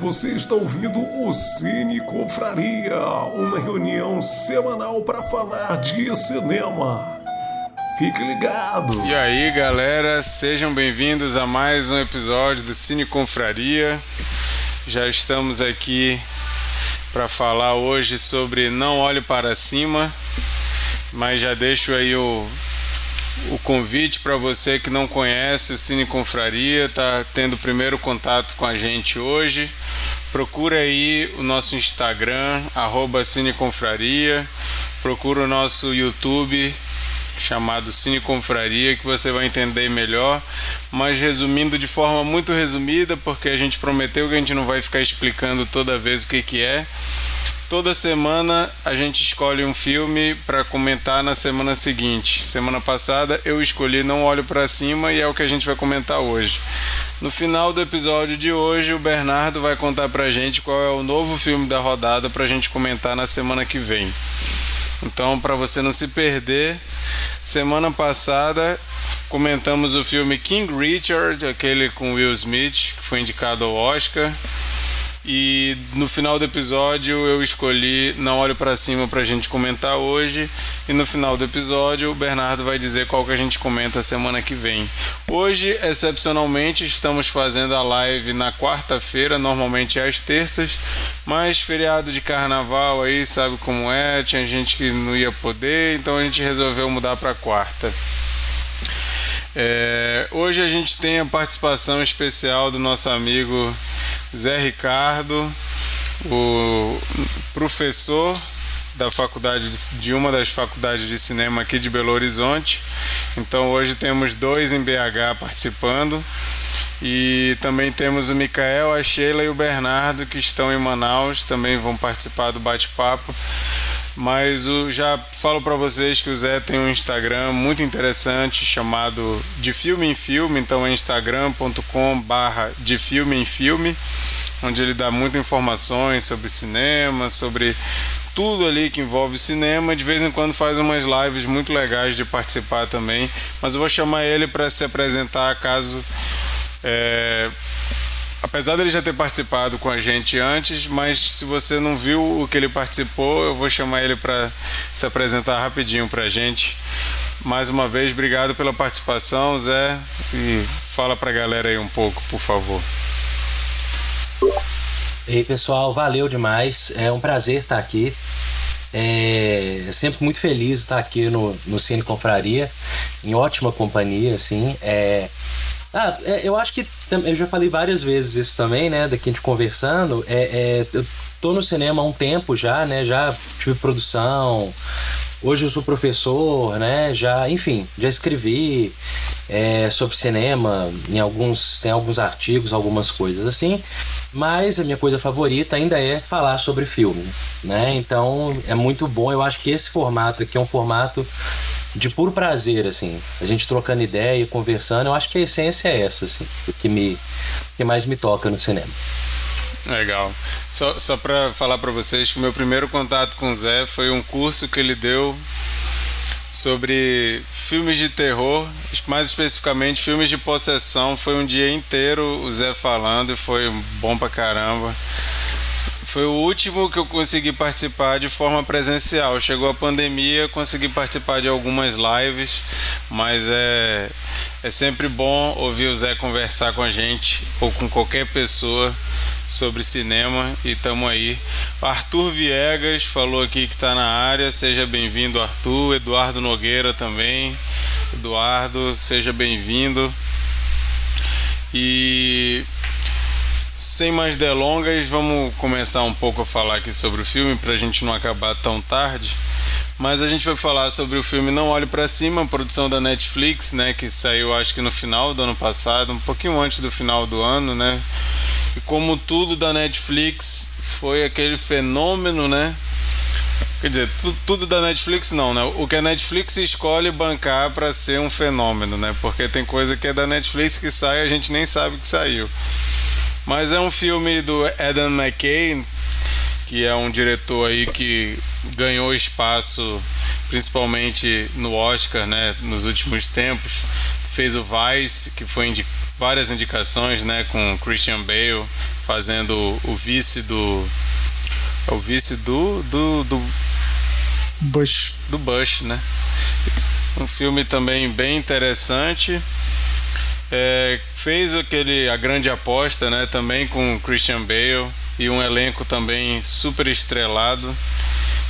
Você está ouvindo o Cine Confraria, uma reunião semanal para falar de cinema. Fique ligado! E aí, galera, sejam bem-vindos a mais um episódio do Cine Confraria. Já estamos aqui para falar hoje sobre Não Olhe para Cima, mas já deixo aí o, o convite para você que não conhece o Cine Confraria, tá tendo o primeiro contato com a gente hoje. Procura aí o nosso Instagram, arroba Cineconfraria. Procura o nosso YouTube, chamado Cine Confraria, que você vai entender melhor. Mas resumindo de forma muito resumida, porque a gente prometeu que a gente não vai ficar explicando toda vez o que, que é. Toda semana a gente escolhe um filme para comentar na semana seguinte. Semana passada eu escolhi Não Olho para Cima e é o que a gente vai comentar hoje. No final do episódio de hoje, o Bernardo vai contar pra gente qual é o novo filme da rodada pra gente comentar na semana que vem. Então, para você não se perder, semana passada comentamos o filme King Richard, aquele com Will Smith, que foi indicado ao Oscar. E no final do episódio eu escolhi Não Olho para Cima para a gente comentar hoje. E no final do episódio o Bernardo vai dizer qual que a gente comenta semana que vem. Hoje, excepcionalmente, estamos fazendo a live na quarta-feira, normalmente é às terças. Mas feriado de carnaval aí, sabe como é? Tinha gente que não ia poder, então a gente resolveu mudar para quarta. É, hoje a gente tem a participação especial do nosso amigo Zé Ricardo, o professor da faculdade de uma das faculdades de cinema aqui de Belo Horizonte. Então hoje temos dois em BH participando. E também temos o Micael, a Sheila e o Bernardo que estão em Manaus, também vão participar do bate-papo. Mas já falo para vocês que o Zé tem um Instagram muito interessante chamado De Filme em Filme, então é instagram.com barra De Filme em Filme, onde ele dá muitas informações sobre cinema, sobre tudo ali que envolve cinema. De vez em quando faz umas lives muito legais de participar também. Mas eu vou chamar ele para se apresentar caso é, apesar dele já ter participado com a gente antes, mas se você não viu o que ele participou, eu vou chamar ele para se apresentar rapidinho para a gente. Mais uma vez, obrigado pela participação, Zé, e fala para a galera aí um pouco, por favor. Ei, pessoal, valeu demais. É um prazer estar aqui. É sempre muito feliz estar aqui no, no Cine Confraria, em ótima companhia, assim. É, ah, é, eu acho que eu já falei várias vezes isso também, né? Daqui a gente conversando. É, é, eu tô no cinema há um tempo já, né? Já tive produção. Hoje eu sou professor, né? Já, enfim, já escrevi é, sobre cinema em alguns tem alguns artigos, algumas coisas assim. Mas a minha coisa favorita ainda é falar sobre filme, né? Então é muito bom. Eu acho que esse formato aqui é um formato de puro prazer, assim. A gente trocando ideia, conversando. Eu acho que a essência é essa, assim. O que, me, que mais me toca no cinema. Legal. Só, só para falar para vocês que meu primeiro contato com o Zé foi um curso que ele deu sobre filmes de terror, mais especificamente filmes de possessão. Foi um dia inteiro o Zé falando e foi bom pra caramba. Foi o último que eu consegui participar de forma presencial. Chegou a pandemia, consegui participar de algumas lives, mas é, é sempre bom ouvir o Zé conversar com a gente ou com qualquer pessoa sobre cinema e tamo aí. Arthur Viegas falou aqui que está na área, seja bem-vindo, Arthur. Eduardo Nogueira também. Eduardo, seja bem-vindo. E sem mais delongas, vamos começar um pouco a falar aqui sobre o filme para a gente não acabar tão tarde. Mas a gente vai falar sobre o filme Não Olhe para Cima, produção da Netflix, né, que saiu acho que no final do ano passado, um pouquinho antes do final do ano, né? E como tudo da Netflix foi aquele fenômeno, né? Quer dizer, tudo, tudo da Netflix não, né? O que a Netflix escolhe bancar para ser um fenômeno, né? Porque tem coisa que é da Netflix que sai e a gente nem sabe que saiu. Mas é um filme do Adam McKay, que é um diretor aí que ganhou espaço principalmente no Oscar, né, nos últimos tempos. Fez o Vice, que foi indi várias indicações, né, com Christian Bale. fazendo o vice do. É o vice do. do, do Bush. Do Bush, né? Um filme também bem interessante. É, fez aquele A Grande Aposta, né? Também com Christian Bale e um elenco também super estrelado.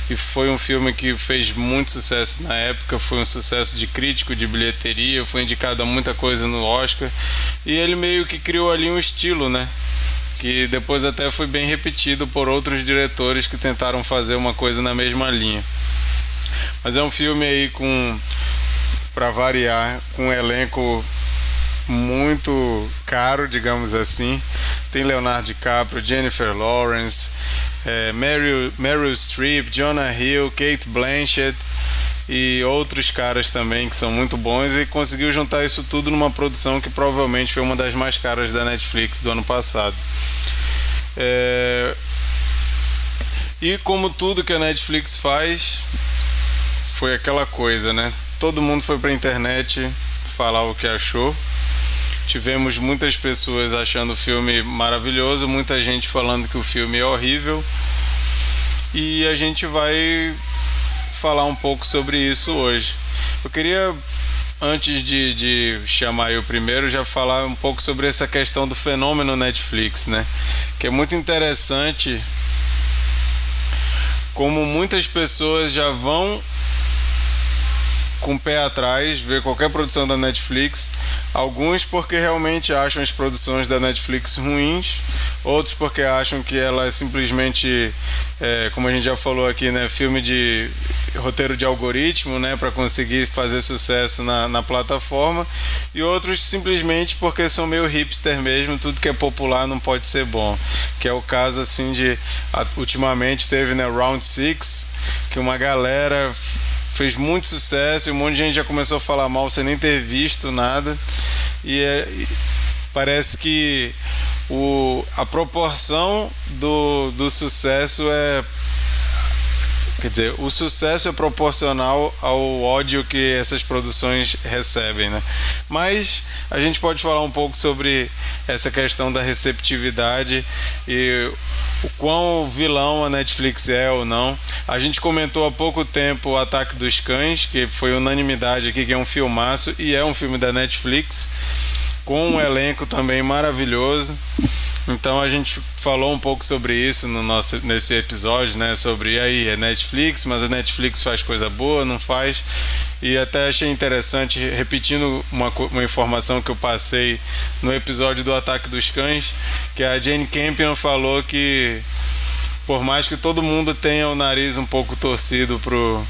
E foi um filme que fez muito sucesso na época, foi um sucesso de crítico, de bilheteria, foi indicado a muita coisa no Oscar. E ele meio que criou ali um estilo, né? Que depois até foi bem repetido por outros diretores que tentaram fazer uma coisa na mesma linha. Mas é um filme aí com para variar, com um elenco muito caro, digamos assim. Tem Leonardo DiCaprio, Jennifer Lawrence, é, Meryl, Meryl Streep, Jonah Hill, Kate Blanchett e outros caras também que são muito bons e conseguiu juntar isso tudo numa produção que provavelmente foi uma das mais caras da Netflix do ano passado. É... E como tudo que a Netflix faz, foi aquela coisa, né? Todo mundo foi pra internet falar o que achou. Tivemos muitas pessoas achando o filme maravilhoso, muita gente falando que o filme é horrível. E a gente vai falar um pouco sobre isso hoje. Eu queria, antes de, de chamar o primeiro, já falar um pouco sobre essa questão do fenômeno Netflix, né? Que é muito interessante como muitas pessoas já vão com o pé atrás ver qualquer produção da Netflix. Alguns porque realmente acham as produções da Netflix ruins, outros porque acham que ela é simplesmente, é, como a gente já falou aqui, né, filme de roteiro de algoritmo, né, para conseguir fazer sucesso na, na plataforma, e outros simplesmente porque são meio hipster mesmo, tudo que é popular não pode ser bom, que é o caso assim de ultimamente teve né Round Six que uma galera fez muito sucesso um monte de gente já começou a falar mal sem nem ter visto nada. E, é, e parece que o, a proporção do, do sucesso é. Quer dizer, o sucesso é proporcional ao ódio que essas produções recebem, né? Mas a gente pode falar um pouco sobre essa questão da receptividade e o quão vilão a Netflix é ou não. A gente comentou há pouco tempo o Ataque dos Cães, que foi unanimidade aqui, que é um filmaço e é um filme da Netflix, com um elenco também maravilhoso. Então a gente falou um pouco sobre isso no nosso, nesse episódio, né? Sobre aí, é Netflix, mas a Netflix faz coisa boa, não faz. E até achei interessante, repetindo uma, uma informação que eu passei no episódio do Ataque dos Cães, que a Jane Campion falou que por mais que todo mundo tenha o nariz um pouco torcido pro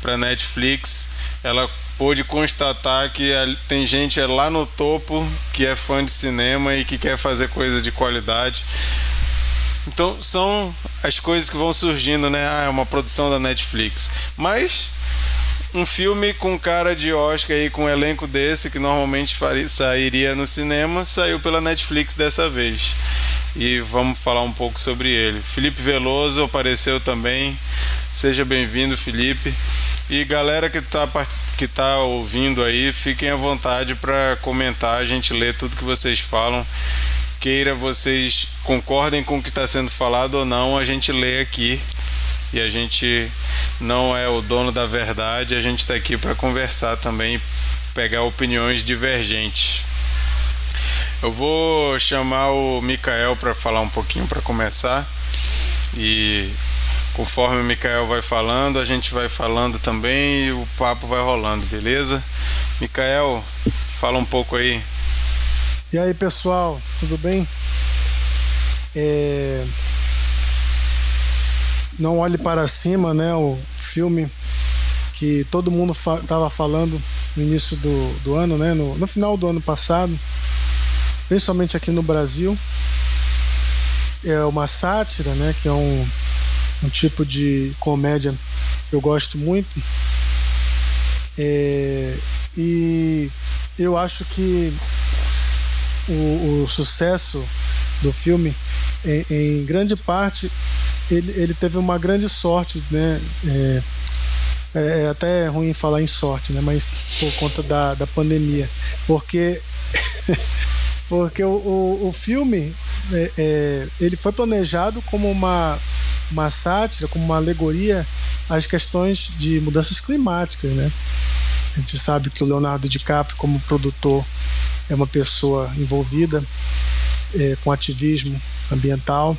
para Netflix, ela pôde constatar que tem gente lá no topo que é fã de cinema e que quer fazer coisa de qualidade. Então são as coisas que vão surgindo, né? Ah, é uma produção da Netflix. Mas um filme com cara de Oscar e com um elenco desse, que normalmente faria, sairia no cinema, saiu pela Netflix dessa vez. E vamos falar um pouco sobre ele. Felipe Veloso apareceu também. Seja bem-vindo, Felipe. E galera que está que tá ouvindo aí, fiquem à vontade para comentar, a gente lê tudo que vocês falam. Queira vocês concordem com o que está sendo falado ou não, a gente lê aqui e a gente não é o dono da verdade, a gente está aqui para conversar também, pegar opiniões divergentes. Eu vou chamar o Mikael para falar um pouquinho para começar e conforme o Mikael vai falando, a gente vai falando também e o papo vai rolando, beleza? Mikael, fala um pouco aí. E aí pessoal, tudo bem? É... Não Olhe Para Cima, né? O filme que todo mundo estava fa falando no início do, do ano, né? No, no final do ano passado, principalmente aqui no Brasil. É uma sátira, né? Que é um, um tipo de comédia que eu gosto muito. É, e eu acho que o, o sucesso do filme, em, em grande parte, ele, ele teve uma grande sorte, né? É, é, é até ruim falar em sorte, né? Mas por conta da, da pandemia, porque Porque o, o, o filme é, é, ele foi planejado como uma, uma sátira, como uma alegoria às questões de mudanças climáticas, né? A gente sabe que o Leonardo DiCaprio, como produtor, é uma pessoa envolvida é, com ativismo ambiental.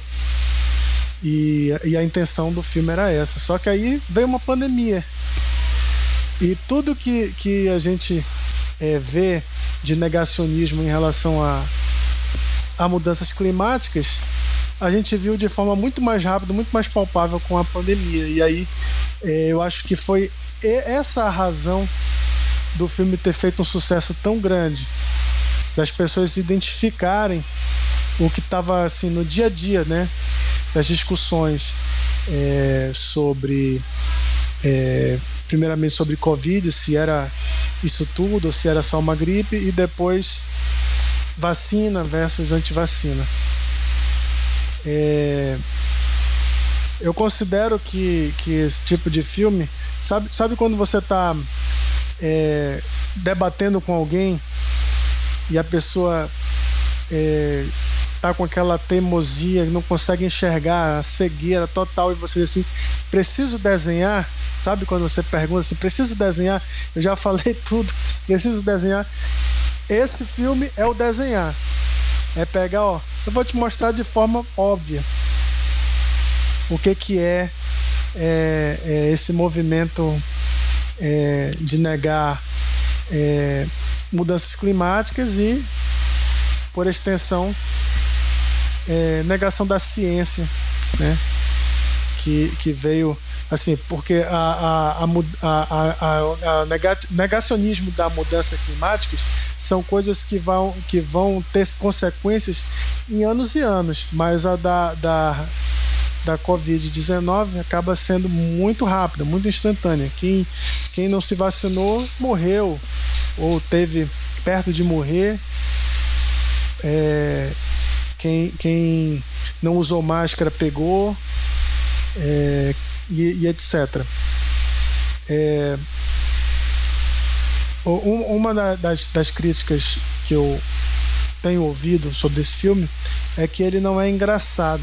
E, e, a intenção do filme era essa. Só que aí veio uma pandemia. E tudo que, que a gente é, vê de negacionismo em relação a, a mudanças climáticas, a gente viu de forma muito mais rápida, muito mais palpável com a pandemia. E aí é, eu acho que foi essa a razão do filme ter feito um sucesso tão grande, das pessoas identificarem o que estava assim no dia a dia, né, das discussões é, sobre é, primeiramente sobre Covid, se era isso tudo, ou se era só uma gripe, e depois vacina versus antivacina. É, eu considero que, que esse tipo de filme. Sabe, sabe quando você está é, debatendo com alguém e a pessoa é, tá com aquela teimosia, não consegue enxergar a cegueira total e você diz assim: preciso desenhar. Sabe quando você pergunta assim: preciso desenhar? Eu já falei tudo, preciso desenhar. Esse filme é o desenhar. É pegar, ó, eu vou te mostrar de forma óbvia o que que é, é, é esse movimento é, de negar é, mudanças climáticas e, por extensão, é, negação da ciência, né? que, que veio assim, porque a, a, a, a, negacionismo da mudança climática são coisas que vão, que vão ter consequências em anos e anos, mas a da, da, da Covid-19 acaba sendo muito rápida, muito instantânea. Quem, quem não se vacinou morreu ou teve perto de morrer. É, quem, quem não usou máscara pegou é, e, e, etc. É, uma das, das críticas que eu tenho ouvido sobre esse filme é que ele não é engraçado.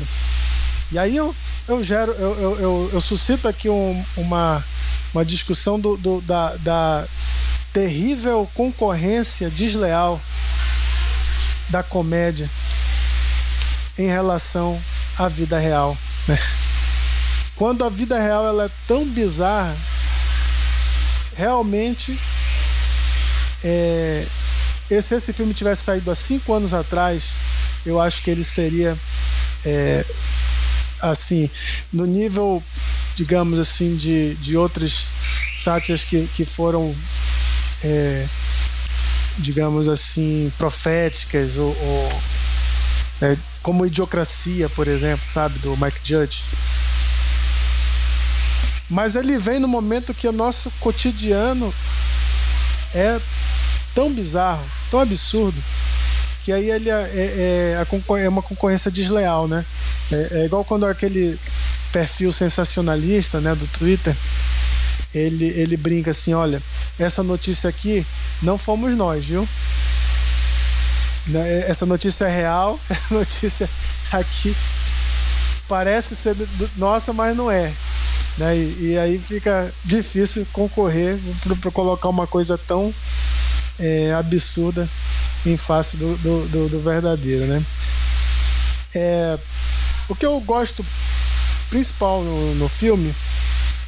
E aí eu, eu gero, eu, eu, eu, eu suscito aqui um, uma, uma discussão do, do, da, da terrível concorrência desleal da comédia em relação à vida real. Né? Quando a vida real ela é tão bizarra, realmente, é, se esse filme tivesse saído há cinco anos atrás, eu acho que ele seria é, assim no nível, digamos assim, de, de outras sátiras que, que foram é, digamos assim, proféticas ou, ou é, como Idiocracia, por exemplo, sabe, do Mike Judge. Mas ele vem no momento que o nosso cotidiano é tão bizarro, tão absurdo, que aí ele é, é, é, é uma concorrência desleal, né? É, é, igual quando aquele perfil sensacionalista, né, do Twitter, ele, ele brinca assim, olha, essa notícia aqui não fomos nós, viu? Né, essa notícia é real, essa notícia aqui parece ser nossa, mas não é. Né? E, e aí fica difícil concorrer para colocar uma coisa tão é, absurda em face do, do, do, do verdadeiro. Né? É, o que eu gosto principal no, no filme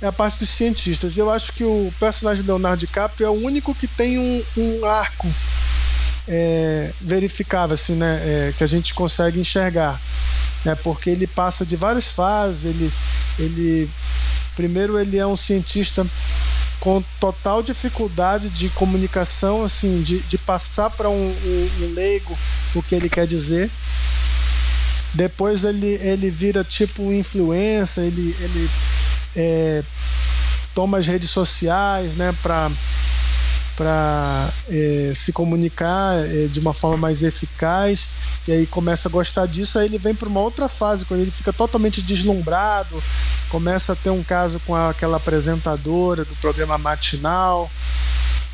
é a parte dos cientistas. Eu acho que o personagem de Leonardo DiCaprio é o único que tem um, um arco é, verificável, assim, né? É, que a gente consegue enxergar. Né? Porque ele passa de várias fases, ele, ele primeiro ele é um cientista com total dificuldade de comunicação, assim, de, de passar para um, um, um leigo o que ele quer dizer. Depois ele, ele vira tipo influência, ele, ele é, toma as redes sociais né, para para é, se comunicar é, de uma forma mais eficaz e aí começa a gostar disso aí ele vem para uma outra fase quando ele fica totalmente deslumbrado começa a ter um caso com aquela apresentadora do programa matinal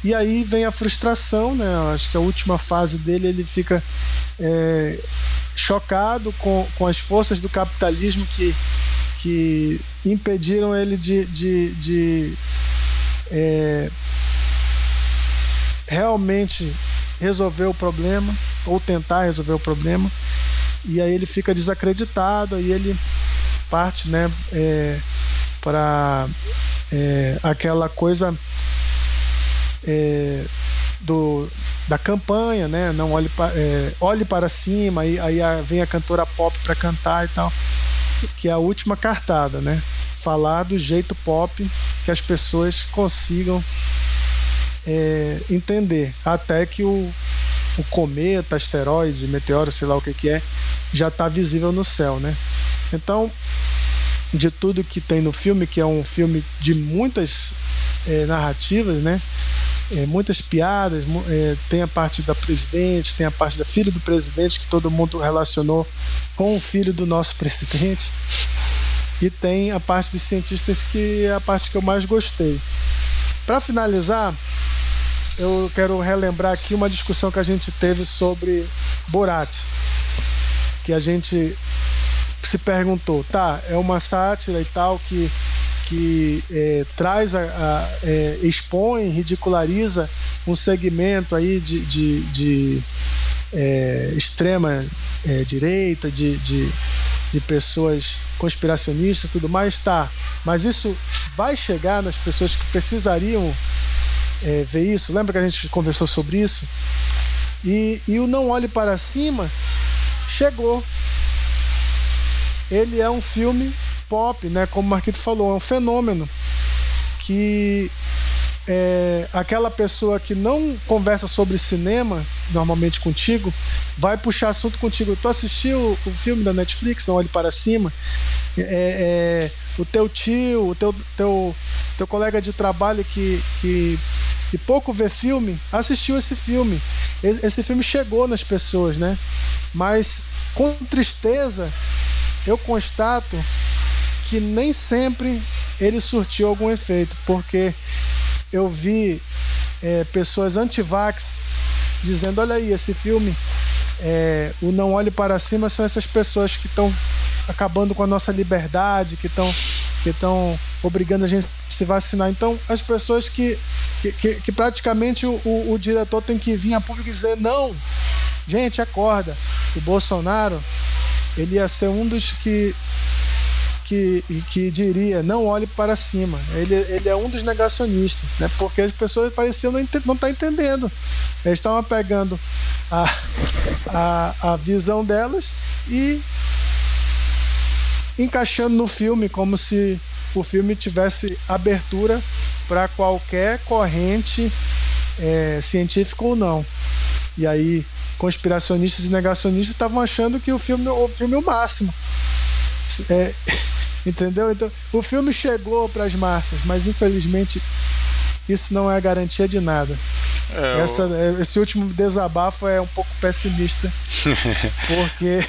E aí vem a frustração, né? Acho que a última fase dele ele fica é, chocado com, com as forças do capitalismo que, que impediram ele de, de, de é, realmente resolver o problema ou tentar resolver o problema. E aí ele fica desacreditado, e ele parte né, é, para é, aquela coisa é, do, da campanha, né? Não olhe, pa, é, olhe para cima, aí, aí vem a cantora pop para cantar e tal, que é a última cartada, né? Falar do jeito pop que as pessoas consigam é, entender, até que o, o cometa, asteroide, meteoro, sei lá o que, que é, já está visível no céu, né? Então, de tudo que tem no filme, que é um filme de muitas é, narrativas, né? É, muitas piadas, é, tem a parte da presidente, tem a parte da filha do presidente, que todo mundo relacionou com o filho do nosso presidente, e tem a parte dos cientistas, que é a parte que eu mais gostei. Para finalizar, eu quero relembrar aqui uma discussão que a gente teve sobre Borat, que a gente se perguntou, tá, é uma sátira e tal que, que é, traz a, a é, expõe, ridiculariza um segmento aí de, de, de é, extrema é, direita, de, de, de pessoas conspiracionistas tudo mais, tá. Mas isso vai chegar nas pessoas que precisariam é, ver isso. Lembra que a gente conversou sobre isso? E, e o Não Olhe Para Cima chegou ele é um filme pop, né? Como o Marquito falou, é um fenômeno que é, aquela pessoa que não conversa sobre cinema normalmente contigo vai puxar assunto contigo. Tu assistiu o filme da Netflix, Não Olhe Para Cima? É, é, o teu tio, o teu, teu, teu colega de trabalho que, que, que pouco vê filme, assistiu esse filme. Esse filme chegou nas pessoas, né? Mas com tristeza eu constato que nem sempre ele surtiu algum efeito, porque eu vi é, pessoas anti-vax dizendo: olha aí, esse filme, é, o Não Olhe Para Cima, são essas pessoas que estão acabando com a nossa liberdade, que estão que estão obrigando a gente a se vacinar. Então, as pessoas que, que, que, que praticamente o, o, o, diretor tem que vir a público e dizer: não, gente, acorda. O Bolsonaro ele ia ser um dos que que, que diria não olhe para cima. Ele, ele é um dos negacionistas, né? porque as pessoas pareciam não estar tá entendendo. Eles estavam pegando a, a, a visão delas e encaixando no filme como se o filme tivesse abertura para qualquer corrente é, científica ou não. E aí conspiracionistas e negacionistas estavam achando que o filme, o filme é o máximo. É, entendeu? Então, o filme chegou para as massas, mas infelizmente isso não é garantia de nada. É, Essa, é, Esse último desabafo é um pouco pessimista, porque.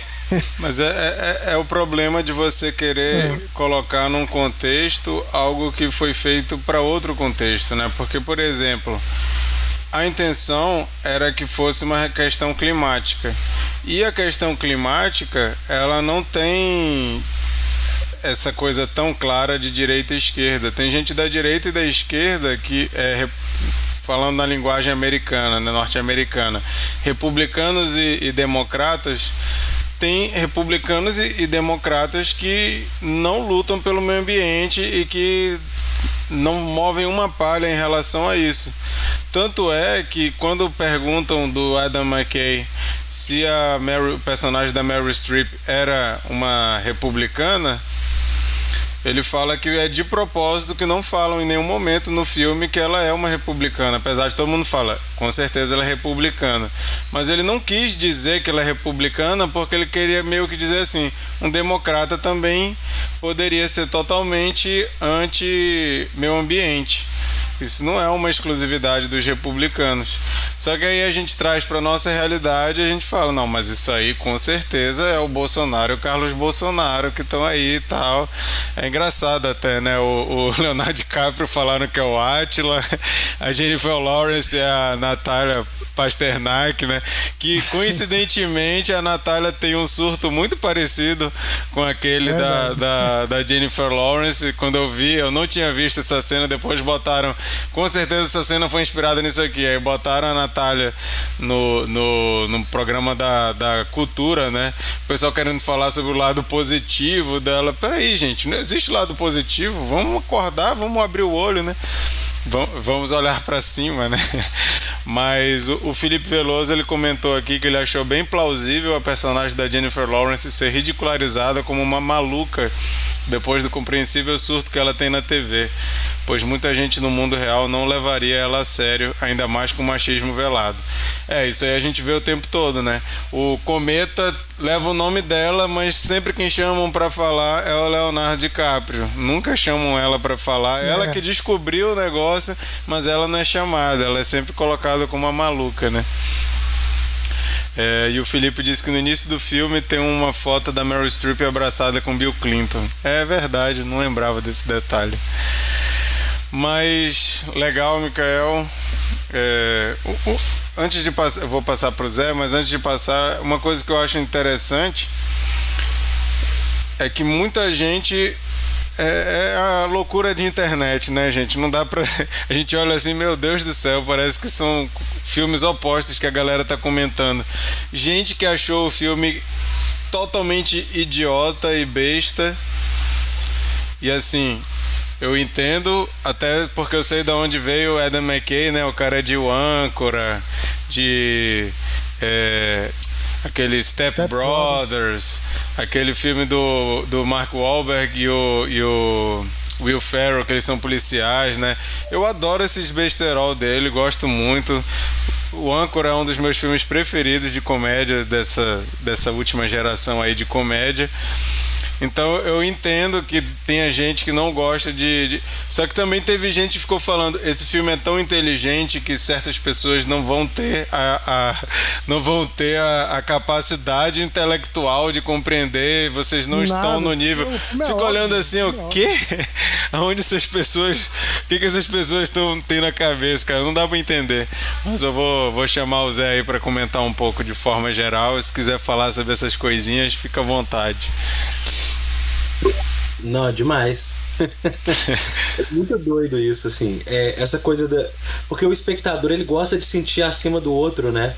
Mas é, é, é, o problema de você querer é. colocar num contexto algo que foi feito para outro contexto, né? Porque, por exemplo, a intenção era que fosse uma questão climática. E a questão climática, ela não tem essa coisa tão clara de direita e esquerda. Tem gente da direita e da esquerda que é falando na linguagem americana, né, norte-americana, republicanos e, e, democratas. Tem republicanos e, e democratas que não lutam pelo meio ambiente e que não movem uma palha em relação a isso. Tanto é que quando perguntam do Adam McKay se a Mary, o personagem da Mary Streep era uma republicana, ele fala que é de propósito que não falam em nenhum momento no filme que ela é uma republicana, apesar de todo mundo falar, com certeza ela é republicana. Mas ele não quis dizer que ela é republicana porque ele queria meio que dizer assim, um democrata também poderia ser totalmente anti meio ambiente. Isso não é uma exclusividade dos republicanos. Só que aí a gente traz para nossa realidade e a gente fala, não, mas isso aí com certeza é o Bolsonaro e o Carlos Bolsonaro que estão aí e tal. É engraçado até, né? O, o Leonardo DiCaprio falaram que é o Atila, a Jennifer Lawrence é a Natália Pasternak, né? Que coincidentemente a Natália tem um surto muito parecido com aquele é da, da, da, Jennifer Lawrence. Quando eu vi, eu não tinha visto essa cena, depois botaram. Com certeza essa cena foi inspirada nisso aqui. Aí botaram a Natália no, no, no programa da, da cultura, né? O pessoal querendo falar sobre o lado positivo dela. Peraí, gente, não existe lado positivo. Vamos acordar, vamos abrir o olho, né? Vamos olhar para cima, né? Mas o Felipe Veloso ele comentou aqui que ele achou bem plausível a personagem da Jennifer Lawrence ser ridicularizada como uma maluca depois do compreensível surto que ela tem na TV, pois muita gente no mundo real não levaria ela a sério, ainda mais com machismo velado. É, isso aí a gente vê o tempo todo, né? O Cometa leva o nome dela, mas sempre quem chamam para falar é o Leonardo DiCaprio. Nunca chamam ela para falar. É. Ela que descobriu o negócio, mas ela não é chamada, ela é sempre colocada como uma maluca, né? É, e o Felipe disse que no início do filme tem uma foto da Meryl Streep abraçada com Bill Clinton. É verdade, não lembrava desse detalhe. Mas legal, Mikael. É, antes de passar, vou passar para o Zé, mas antes de passar, uma coisa que eu acho interessante é que muita gente é, é, a loucura de internet, né, gente? Não dá pra. A gente olha assim, meu Deus do céu, parece que são filmes opostos que a galera tá comentando. Gente que achou o filme totalmente idiota e besta. E assim, eu entendo, até porque eu sei de onde veio o Adam McKay, né? O cara é de Âncora, de. É, aquele Step, Step Brothers, Brothers, aquele filme do, do Mark Wahlberg e o, e o Will Ferrell, que eles são policiais, né? Eu adoro esses besterol dele, gosto muito. O Anchor é um dos meus filmes preferidos de comédia dessa, dessa última geração aí de comédia. Então eu entendo que tenha gente que não gosta de, de, Só que também teve gente que ficou falando: esse filme é tão inteligente que certas pessoas não vão ter a, a não vão ter a, a, capacidade intelectual de compreender, vocês não Nada, estão no nível. É Fico olhando assim, é o quê? Aonde essas pessoas. O que, que essas pessoas estão têm na cabeça, cara? Não dá para entender. Mas eu vou, vou chamar o Zé aí para comentar um pouco de forma geral. Se quiser falar sobre essas coisinhas, fica à vontade. Não, demais. É muito doido isso, assim. É, essa coisa da. Porque o espectador ele gosta de sentir acima do outro, né?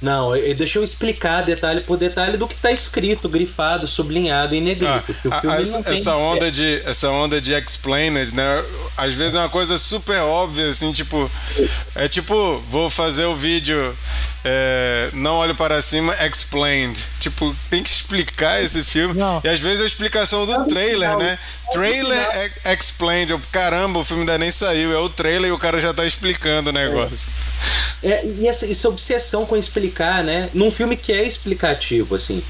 Não, deixa eu explicar detalhe por detalhe do que está escrito, grifado, sublinhado em negrito. Ah, a, essa, essa, onda de essa onda de explained, né? Às vezes é uma coisa super óbvia, assim, tipo, é tipo, vou fazer o vídeo é, não olho para cima, explained. Tipo, tem que explicar esse filme. Não. E às vezes a explicação do trailer, né? Trailer é explained. Eu, caramba, o filme ainda nem saiu. É o trailer e o cara já tá explicando o negócio. É, e essa, essa obsessão com explicar, né? Num filme que é explicativo, assim.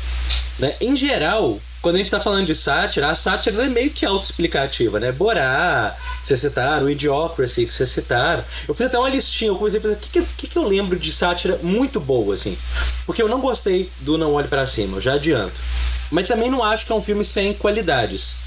Né? Em geral, quando a gente tá falando de sátira, a sátira é meio que autoexplicativa, né? Borá, que você citaram, o Idiocracy, que você citaram. Eu fiz até uma listinha, eu comecei a pensar, o que, que, que, eu lembro de sátira muito boa, assim? Porque eu não gostei do Não Olhe para Cima, eu já adianto. Mas também não acho que é um filme sem qualidades.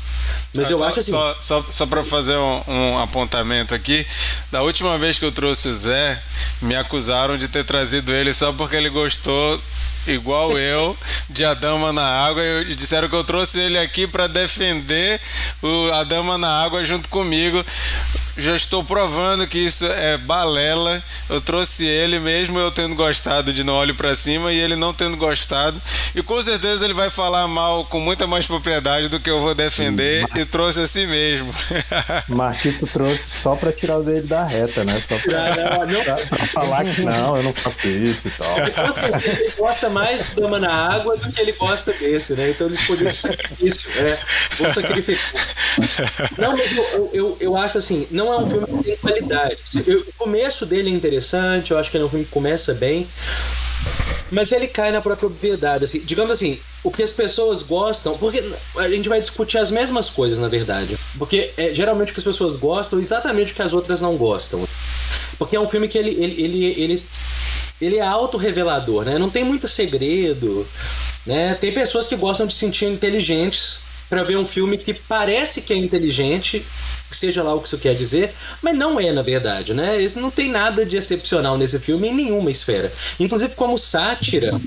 Mas ah, eu só, acho assim. Só, só, só para fazer um, um, apontamento aqui, da última vez que eu trouxe o Zé, me acusaram de ter trazido ele só porque ele gostou igual eu, de A Dama na Água, e disseram que eu trouxe ele aqui para defender o A Dama na Água junto comigo já estou provando que isso é balela. Eu trouxe ele mesmo eu tendo gostado de Não Olho para Cima e ele não tendo gostado. E com certeza ele vai falar mal com muita mais propriedade do que eu vou defender Mar... e trouxe assim mesmo. Marquito trouxe só para tirar o dele da reta, né? Só para falar que não, eu não faço isso e tal. Ele gosta mais do Dama na Água do que ele gosta desse, né? Então ele podia sacrifício, né? Vou sacrificar. Não, mas eu, eu, eu acho assim, não é um filme que tem qualidade. o começo dele é interessante, eu acho que é um filme que começa bem, mas ele cai na própria obviedade. Assim, digamos assim, o que as pessoas gostam, porque a gente vai discutir as mesmas coisas, na verdade. Porque é, geralmente o que as pessoas gostam é exatamente o que as outras não gostam. Porque é um filme que ele, ele, ele, ele, ele é autorrevelador, né? Não tem muito segredo. Né? Tem pessoas que gostam de se sentir inteligentes para ver um filme que parece que é inteligente, seja lá o que isso quer dizer, mas não é na verdade, né? Não tem nada de excepcional nesse filme em nenhuma esfera. Inclusive como sátira,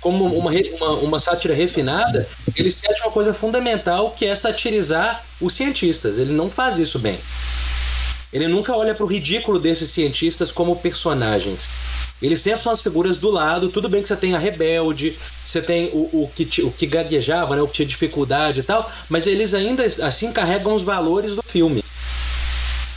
como uma, uma, uma sátira refinada, ele sente uma coisa fundamental que é satirizar os cientistas. Ele não faz isso bem. Ele nunca olha para o ridículo desses cientistas como personagens. Eles sempre são as figuras do lado. Tudo bem que você tem a rebelde, você tem o, o, que, o que gaguejava, né, o que tinha dificuldade e tal, mas eles ainda assim carregam os valores do filme.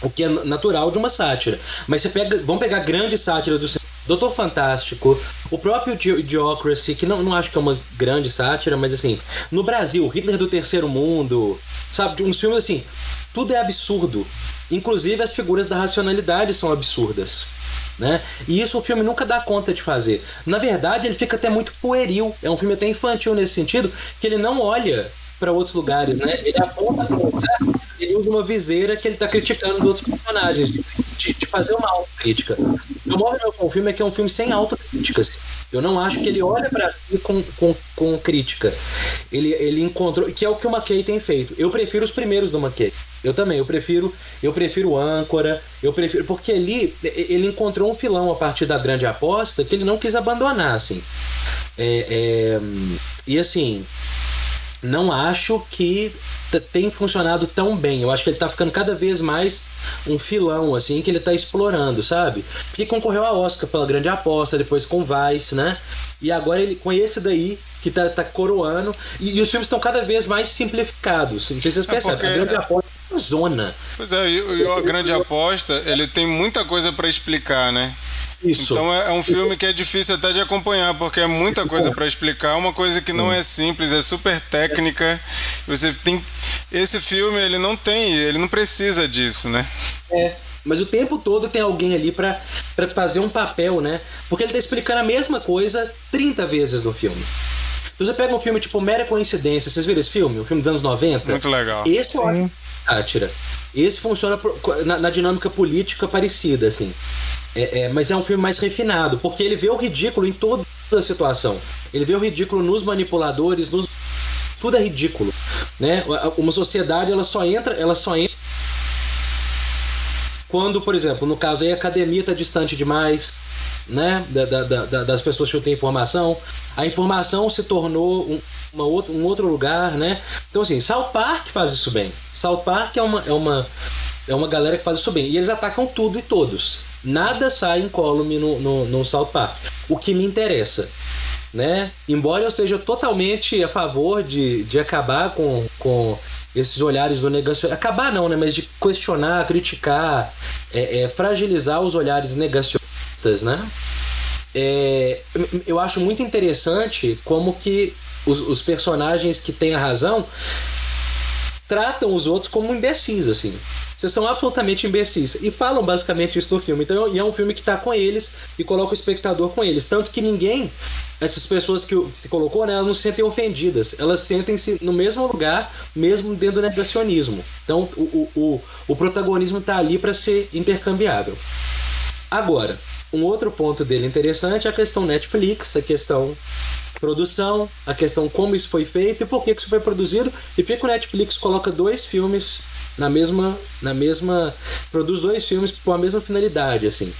O que é natural de uma sátira. Mas você pega, vamos pegar grandes sátiras do Doutor Fantástico, o próprio Idiocracy, que não, não acho que é uma grande sátira, mas assim, no Brasil, Hitler do Terceiro Mundo, sabe, uns filmes assim, tudo é absurdo. Inclusive as figuras da racionalidade são absurdas. Né? E isso o filme nunca dá conta de fazer. Na verdade, ele fica até muito pueril. É um filme até infantil nesse sentido, que ele não olha para outros lugares, né? Ele aponta ele usa uma viseira que ele está criticando outros personagens, de, de, fazer uma autocrítica. O maior meu com o filme é que é um filme sem autocrítica. Assim. Eu não acho que ele olha para si com, com, com crítica. Ele, ele encontrou, que é o que o McKay tem feito. Eu prefiro os primeiros do McKay. Eu também, eu prefiro, eu prefiro âncora, eu prefiro porque ali ele encontrou um filão a partir da grande aposta que ele não quis abandonar, assim. É, é, e assim, não acho que tem funcionado tão bem. Eu acho que ele tá ficando cada vez mais um filão, assim, que ele tá explorando, sabe? Porque concorreu a Oscar pela grande aposta, depois com Vice, né? E agora ele com esse daí que tá, tá coroando. E, e os filmes estão cada vez mais simplificados. Não sei se vocês é percebem. A grande aposta é uma zona. Pois é, e, e a grande aposta, ele tem muita coisa para explicar, né? Isso. Então é, é, um filme que é difícil até de acompanhar, porque é muita coisa para explicar, uma coisa que não é simples, é super técnica. Você tem esse filme, ele não tem, ele não precisa disso, né? É. Mas o tempo todo tem alguém ali para fazer um papel, né? Porque ele tá explicando a mesma coisa 30 vezes no filme. Então você pega um filme tipo Mera Coincidência, vocês viram esse filme? Um filme dos anos 90? Muito legal. Esse é uma sátira. Esse funciona na, na dinâmica política parecida, assim. É, é, mas é um filme mais refinado, porque ele vê o ridículo em toda a situação. Ele vê o ridículo nos manipuladores, nos tudo é ridículo, né? Uma sociedade ela só entra, ela só entra quando, por exemplo, no caso aí a academia está distante demais, né? Da, da, da, das pessoas que têm informação, a informação se tornou um, uma outra, um outro lugar, né? Então assim, South Park faz isso bem. South Park é uma, é uma é uma galera que faz isso bem. E eles atacam tudo e todos. Nada sai incólume no, no, no South Park. O que me interessa. Né? Embora eu seja totalmente a favor de, de acabar com, com esses olhares do negacionismo. Acabar não, né? Mas de questionar, criticar, é, é, fragilizar os olhares negacionistas, né? É, eu acho muito interessante como que os, os personagens que têm a razão tratam os outros como imbecis, assim. Vocês são absolutamente imbecis. E falam basicamente isso no filme. Então, e é um filme que está com eles e coloca o espectador com eles. Tanto que ninguém, essas pessoas que se colocou, né, elas não se sentem ofendidas. Elas sentem-se no mesmo lugar, mesmo dentro do negacionismo. Então, o, o, o, o protagonismo está ali para ser intercambiável. Agora, um outro ponto dele interessante é a questão Netflix, a questão produção, a questão como isso foi feito e por que isso foi produzido e por que o Netflix coloca dois filmes na mesma na mesma produz dois filmes com a mesma finalidade assim.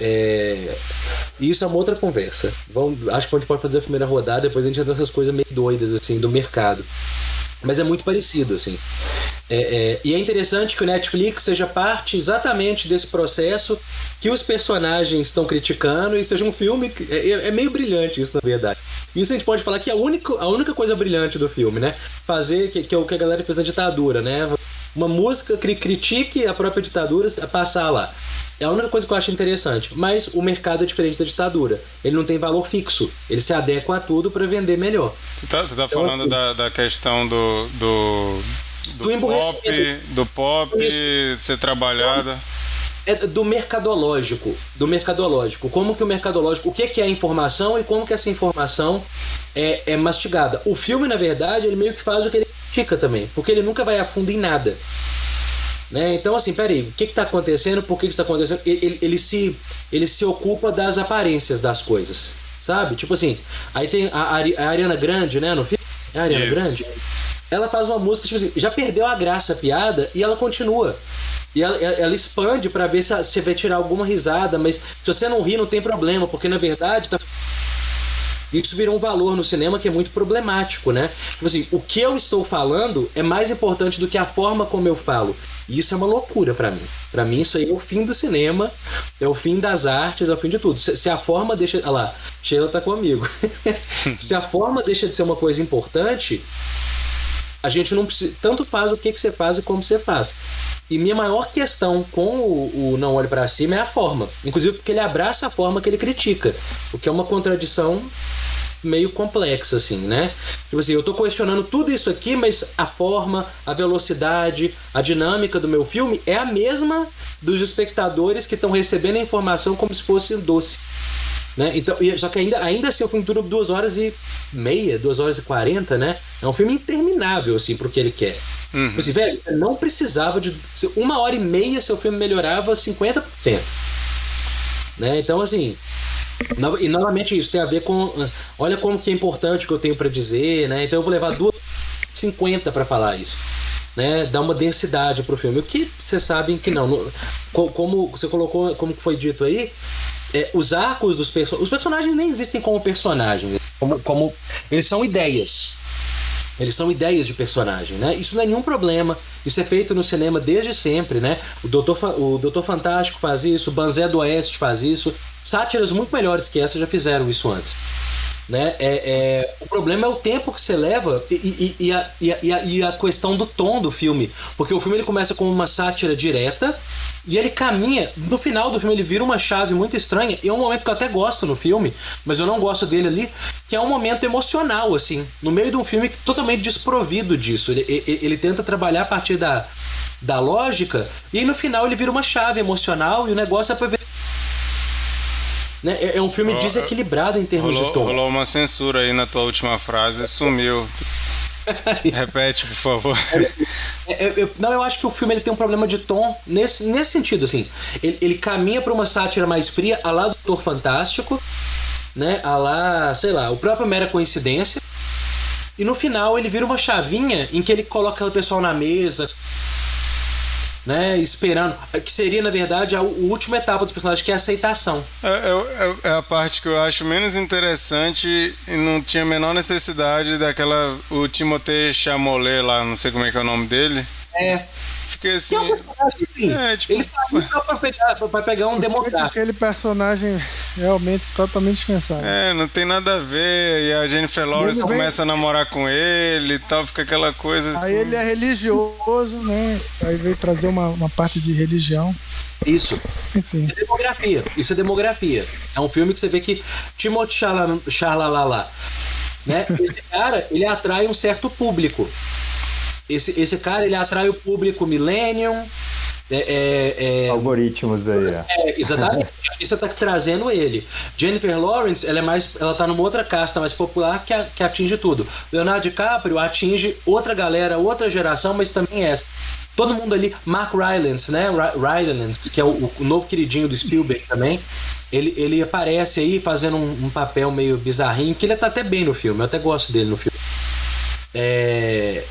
É, isso é uma outra conversa. Vamos, acho que a gente pode fazer a primeira rodada depois a gente entra nessas coisas meio doidas assim do mercado. Mas é muito parecido assim. É, é, e é interessante que o Netflix seja parte exatamente desse processo que os personagens estão criticando e seja um filme que é, é, meio brilhante isso na verdade. Isso a gente pode falar que é a única, a única coisa brilhante do filme né? Fazer que, que é o que a galera fez na ditadura né uma música que critique a própria ditadura a passar lá. É a única coisa que eu acho interessante. Mas o mercado é diferente da ditadura. Ele não tem valor fixo. Ele se adequa a tudo para vender melhor. Tu tá, tu tá então, falando da, da questão do, do, do, do pop, do pop ser trabalhada. é do mercadológico, do mercadológico. Como que o mercadológico, o que que é informação e como que essa informação é, é mastigada. O filme, na verdade, ele meio que faz o que ele fica também, porque ele nunca vai a fundo em nada. Né? Então, assim, peraí, o que está acontecendo? Por que está acontecendo? Ele, ele, ele, se, ele se ocupa das aparências das coisas, sabe? Tipo assim, aí tem a, a Ariana Grande, né, no filme? É a Ariana Grande? Ela faz uma música, tipo assim, já perdeu a graça, a piada, e ela continua. E ela, ela expande para ver se você vai tirar alguma risada, mas se você não rir, não tem problema, porque na verdade tá... isso virou um valor no cinema que é muito problemático, né? Tipo assim, o que eu estou falando é mais importante do que a forma como eu falo. E isso é uma loucura para mim. Para mim, isso aí é o fim do cinema, é o fim das artes, é o fim de tudo. Se, se a forma deixa. Olha lá, Sheila tá comigo. se a forma deixa de ser uma coisa importante, a gente não precisa. Tanto faz o que, que você faz e como você faz. E minha maior questão com o, o Não Olhe para Cima é a forma. Inclusive porque ele abraça a forma que ele critica. O que é uma contradição meio complexa, assim, né? Tipo assim, eu tô questionando tudo isso aqui, mas a forma, a velocidade, a dinâmica do meu filme é a mesma dos espectadores que estão recebendo a informação como se fosse doce. Né? Então, só que ainda, ainda assim o filme dura duas horas e meia, duas horas e quarenta, né? É um filme interminável, assim, pro que ele quer. Uhum. Tipo assim, velho, não precisava de. Uma hora e meia seu filme melhorava 50%. Né? Então, assim. E novamente isso tem a ver com. Olha como que é importante o que eu tenho para dizer, né? Então eu vou levar duas 50 para falar isso. Né, dá uma densidade pro filme. O que vocês sabem que não. Como você colocou, como foi dito aí, é, os arcos dos personagens. Os personagens nem existem como personagens, como, como eles são ideias. Eles são ideias de personagem, né? Isso não é nenhum problema. Isso é feito no cinema desde sempre, né? O Doutor, o Doutor Fantástico faz isso, o Banzé do Oeste faz isso. Sátiras muito melhores que essa já fizeram isso antes. Né? É, é, o problema é o tempo que você leva e, e, e, a, e, a, e a questão do tom do filme. Porque o filme ele começa com uma sátira direta, e ele caminha, no final do filme ele vira uma chave muito estranha, e é um momento que eu até gosto no filme, mas eu não gosto dele ali, que é um momento emocional, assim, no meio de um filme totalmente desprovido disso. Ele, ele, ele tenta trabalhar a partir da, da lógica, e no final ele vira uma chave emocional, e o negócio é pra ver. Né? É, é um filme desequilibrado em termos rolou, de tom. Rolou uma censura aí na tua última frase, sumiu. Repete, por favor. É, é, não, eu acho que o filme ele tem um problema de tom nesse, nesse sentido, assim. Ele, ele caminha para uma sátira mais fria, a lá Doutor Fantástico, né? A lá, sei lá, o próprio Mera Coincidência. E no final ele vira uma chavinha em que ele coloca aquele pessoal na mesa, né, esperando, que seria na verdade a, última etapa dos personagens, que é a aceitação. É, é, é, a parte que eu acho menos interessante e não tinha a menor necessidade daquela o Timothée Chamolet lá, não sei como é que é o nome dele. É fiquei assim. Tem um personagem, sim. É, tipo... Ele tá só pra pegar, pra pegar um democrata. Aquele personagem realmente totalmente dispensável. É, não tem nada a ver. E a Jennifer Lawrence vem... começa a namorar com ele e tal, fica aquela coisa assim. Aí ele é religioso, né? Aí veio trazer uma, uma parte de religião. Isso. Enfim. Isso é demografia. Isso é demografia. É um filme que você vê que Timothée Chalalalá, né? Esse cara, ele atrai um certo público. Esse, esse cara ele atrai o público millennium. É, é, é, Algoritmos aí. É, é exatamente. Isso está trazendo ele. Jennifer Lawrence, ela é mais, ela tá numa outra casta mais popular que, a, que atinge tudo. Leonardo DiCaprio atinge outra galera, outra geração, mas também essa. Todo mundo ali, Mark Rylance, né? Rylance, que é o, o, novo queridinho do Spielberg também. Ele, ele aparece aí fazendo um, um, papel meio bizarrinho, que ele tá até bem no filme, eu até gosto dele no filme. É,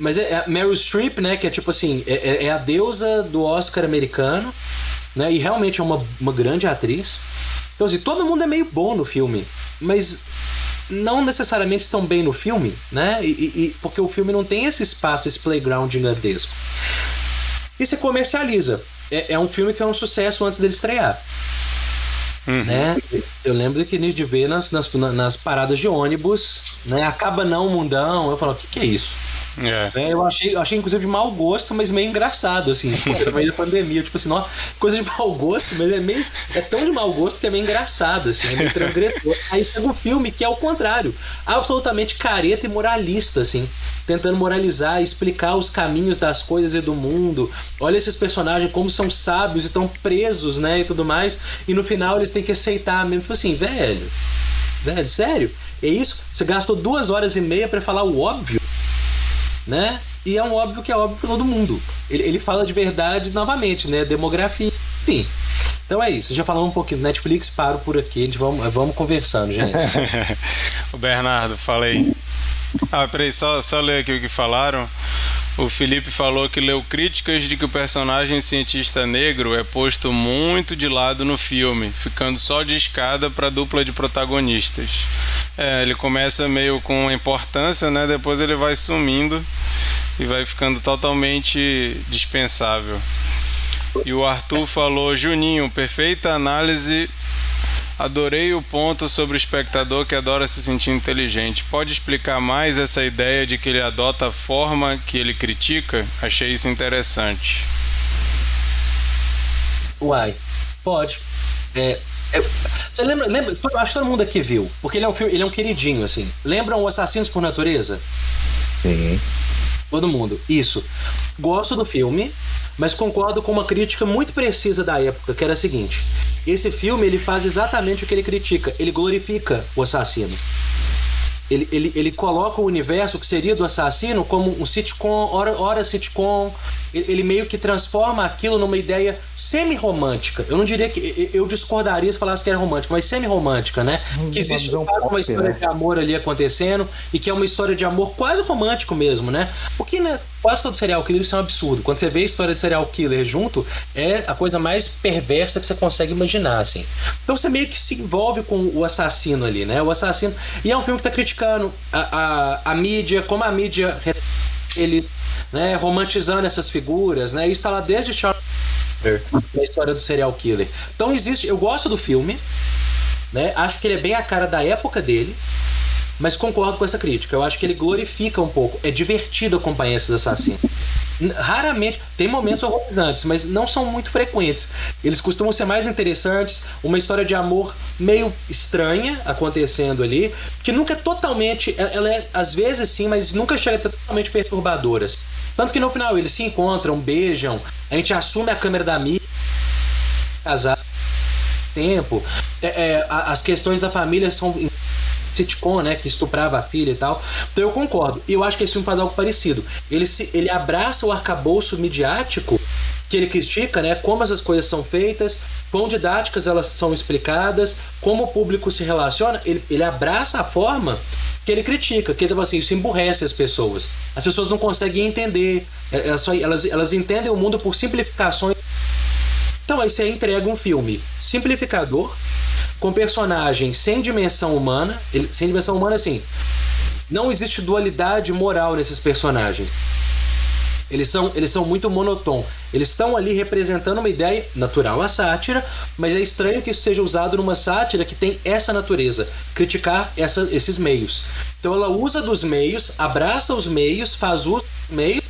mas é, é Meryl Streep, né? Que é tipo assim, é, é, é a deusa do Oscar americano, né? E realmente é uma, uma grande atriz. Então, assim, todo mundo é meio bom no filme, mas não necessariamente estão bem no filme, né? E, e, porque o filme não tem esse espaço, esse playground gigantesco. E se comercializa. É, é um filme que é um sucesso antes dele estrear. Uhum. Né? Eu lembro que de ver nas, nas, nas paradas de ônibus, né? Acaba não, mundão. Eu falo, o que, que é isso? É. É, eu achei, achei, inclusive, de mau gosto, mas meio engraçado, assim, no meio da pandemia. Tipo assim, ó, coisa de mau gosto, mas é meio. É tão de mau gosto que é meio engraçado, assim, é meio transgressor. Aí pega um filme que é o contrário, absolutamente careta e moralista, assim tentando moralizar, explicar os caminhos das coisas e do mundo. Olha esses personagens como são sábios e estão presos, né, e tudo mais. E no final eles têm que aceitar mesmo, tipo assim, velho, velho, sério? É isso? Você gastou duas horas e meia para falar o óbvio, né? E é um óbvio que é óbvio para todo mundo. Ele, ele fala de verdade novamente, né? Demografia, enfim. Então é isso, já falamos um pouquinho do Netflix, paro por aqui, a gente vamos, vamos conversando, gente. o Bernardo, falei. Ah, peraí, só, só ler aqui o que falaram. O Felipe falou que leu críticas de que o personagem cientista negro é posto muito de lado no filme, ficando só de escada para a dupla de protagonistas. É, ele começa meio com importância, né? Depois ele vai sumindo e vai ficando totalmente dispensável. E o Arthur falou: Juninho, perfeita análise Adorei o ponto sobre o espectador que adora se sentir inteligente. Pode explicar mais essa ideia de que ele adota a forma que ele critica? Achei isso interessante. Uai, pode. É, é, você lembra, lembra? Acho que todo mundo aqui viu, porque ele é um filme, ele é um queridinho assim. Lembram o Assassinos por Natureza? Sim. Todo mundo. Isso. Gosto do filme, mas concordo com uma crítica muito precisa da época, que era a seguinte: esse filme ele faz exatamente o que ele critica, ele glorifica o assassino. Ele, ele, ele coloca o universo que seria do assassino como um sitcom, hora, hora sitcom, ele meio que transforma aquilo numa ideia semi-romântica. Eu não diria que. Eu discordaria se falasse que era romântica, mas semi-romântica, né? Hum, que existe um pop, uma história né? de amor ali acontecendo e que é uma história de amor quase romântico mesmo, né? O que né, quase todo serial killer isso é um absurdo. Quando você vê a história de serial killer junto, é a coisa mais perversa que você consegue imaginar, assim. Então você meio que se envolve com o assassino ali, né? O assassino. E é um filme que tá criticando a, a, a mídia, como a mídia ele né, romantizando essas figuras, né? Isso está lá desde Charles na história do serial killer. Então existe, eu gosto do filme, né? Acho que ele é bem a cara da época dele, mas concordo com essa crítica. Eu acho que ele glorifica um pouco. É divertido acompanhar esses assassinos. Raramente, tem momentos horrorizantes, mas não são muito frequentes. Eles costumam ser mais interessantes, uma história de amor meio estranha acontecendo ali, que nunca é totalmente, ela é às vezes sim, mas nunca chega a ser totalmente perturbadora. Tanto que no final eles se encontram, beijam, a gente assume a câmera da mídia, casar tempo, é, é, as questões da família são sitcom, né, que estuprava a filha e tal. Então eu concordo. E eu acho que esse filme faz algo parecido. Ele, se, ele abraça o arcabouço midiático que ele critica, né, como essas coisas são feitas, quão didáticas elas são explicadas, como o público se relaciona. Ele, ele abraça a forma que ele critica, que ele fala assim, isso emburrece as pessoas. As pessoas não conseguem entender, é, elas, elas, elas entendem o mundo por simplificações. Então aí você entrega um filme simplificador, com personagens sem dimensão humana, sem dimensão humana assim, não existe dualidade moral nesses personagens. Eles são, eles são muito monotônicos. Eles estão ali representando uma ideia natural, a sátira, mas é estranho que isso seja usado numa sátira que tem essa natureza, criticar essa, esses meios. Então ela usa dos meios, abraça os meios, faz uso dos meios,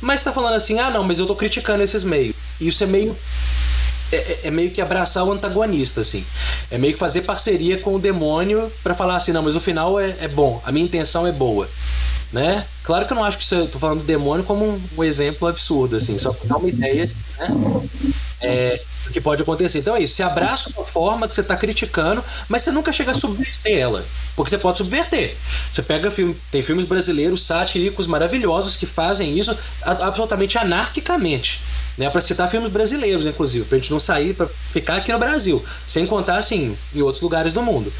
mas está falando assim: ah, não, mas eu estou criticando esses meios. Isso é meio é, é, é, meio que abraçar o antagonista, assim. É meio que fazer parceria com o demônio para falar assim, não, mas o final é, é, bom, a minha intenção é boa. Né? Claro que eu não acho que isso, eu tô falando do demônio como um, um exemplo absurdo, assim, só para dar uma ideia né? é, do que pode acontecer. Então é isso, você abraça uma forma que você está criticando, mas você nunca chega a subverter ela. Porque você pode subverter. Você pega filme, tem filmes brasileiros satíricos maravilhosos que fazem isso absolutamente anarquicamente né? Para citar filmes brasileiros, inclusive, para gente não sair, para ficar aqui no Brasil, sem contar assim em outros lugares do mundo.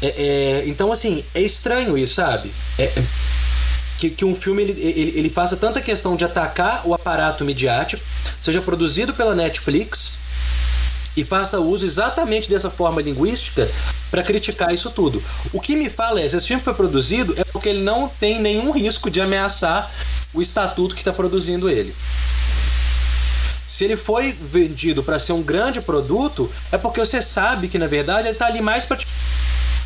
É, é, então, assim, é estranho isso, sabe? É, é, que, que, um filme ele, ele, ele faça tanta questão de atacar o aparato midiático, seja produzido pela Netflix e faça uso exatamente dessa forma linguística para criticar isso tudo. O que me fala é, se esse filme foi produzido é porque ele não tem nenhum risco de ameaçar o estatuto que está produzindo ele. Se ele foi vendido para ser um grande produto, é porque você sabe que na verdade ele está ali mais para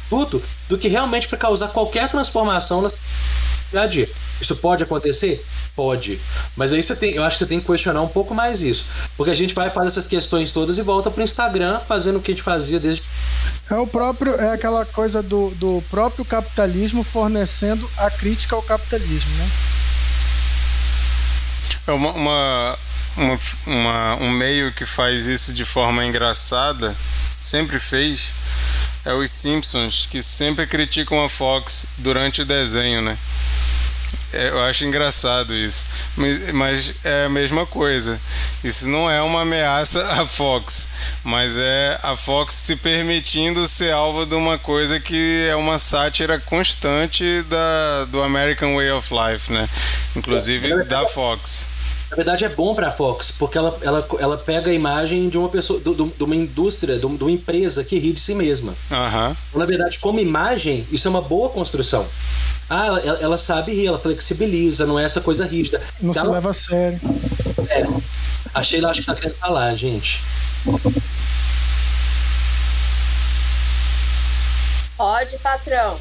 produto do que realmente para causar qualquer transformação na sociedade. Isso pode acontecer? Pode. Mas aí você tem, eu acho que você tem que questionar um pouco mais isso. Porque a gente vai fazer essas questões todas e volta pro Instagram fazendo o que a gente fazia desde. É o próprio, é aquela coisa do, do próprio capitalismo fornecendo a crítica ao capitalismo, né? É uma, uma, uma, uma, um meio que faz isso de forma engraçada, sempre fez, é os Simpsons, que sempre criticam a Fox durante o desenho, né? É, eu acho engraçado isso. Mas, mas, é a mesma coisa. Isso não é uma ameaça à Fox, mas é a Fox se permitindo ser alvo de uma coisa que é uma sátira constante da, do American Way of Life, né? Inclusive da Fox. Na verdade é bom para a Fox, porque ela, ela, ela pega a imagem de uma pessoa, de, de uma indústria, de, uma empresa que ri de si mesma. Uhum. Na verdade, como imagem, isso é uma boa construção. Ah, ela, ela sabe rir, ela flexibiliza, não é essa coisa rígida. Não se leva a sério. É. A Sheila acho que tá querendo falar, gente. Pode, patrão.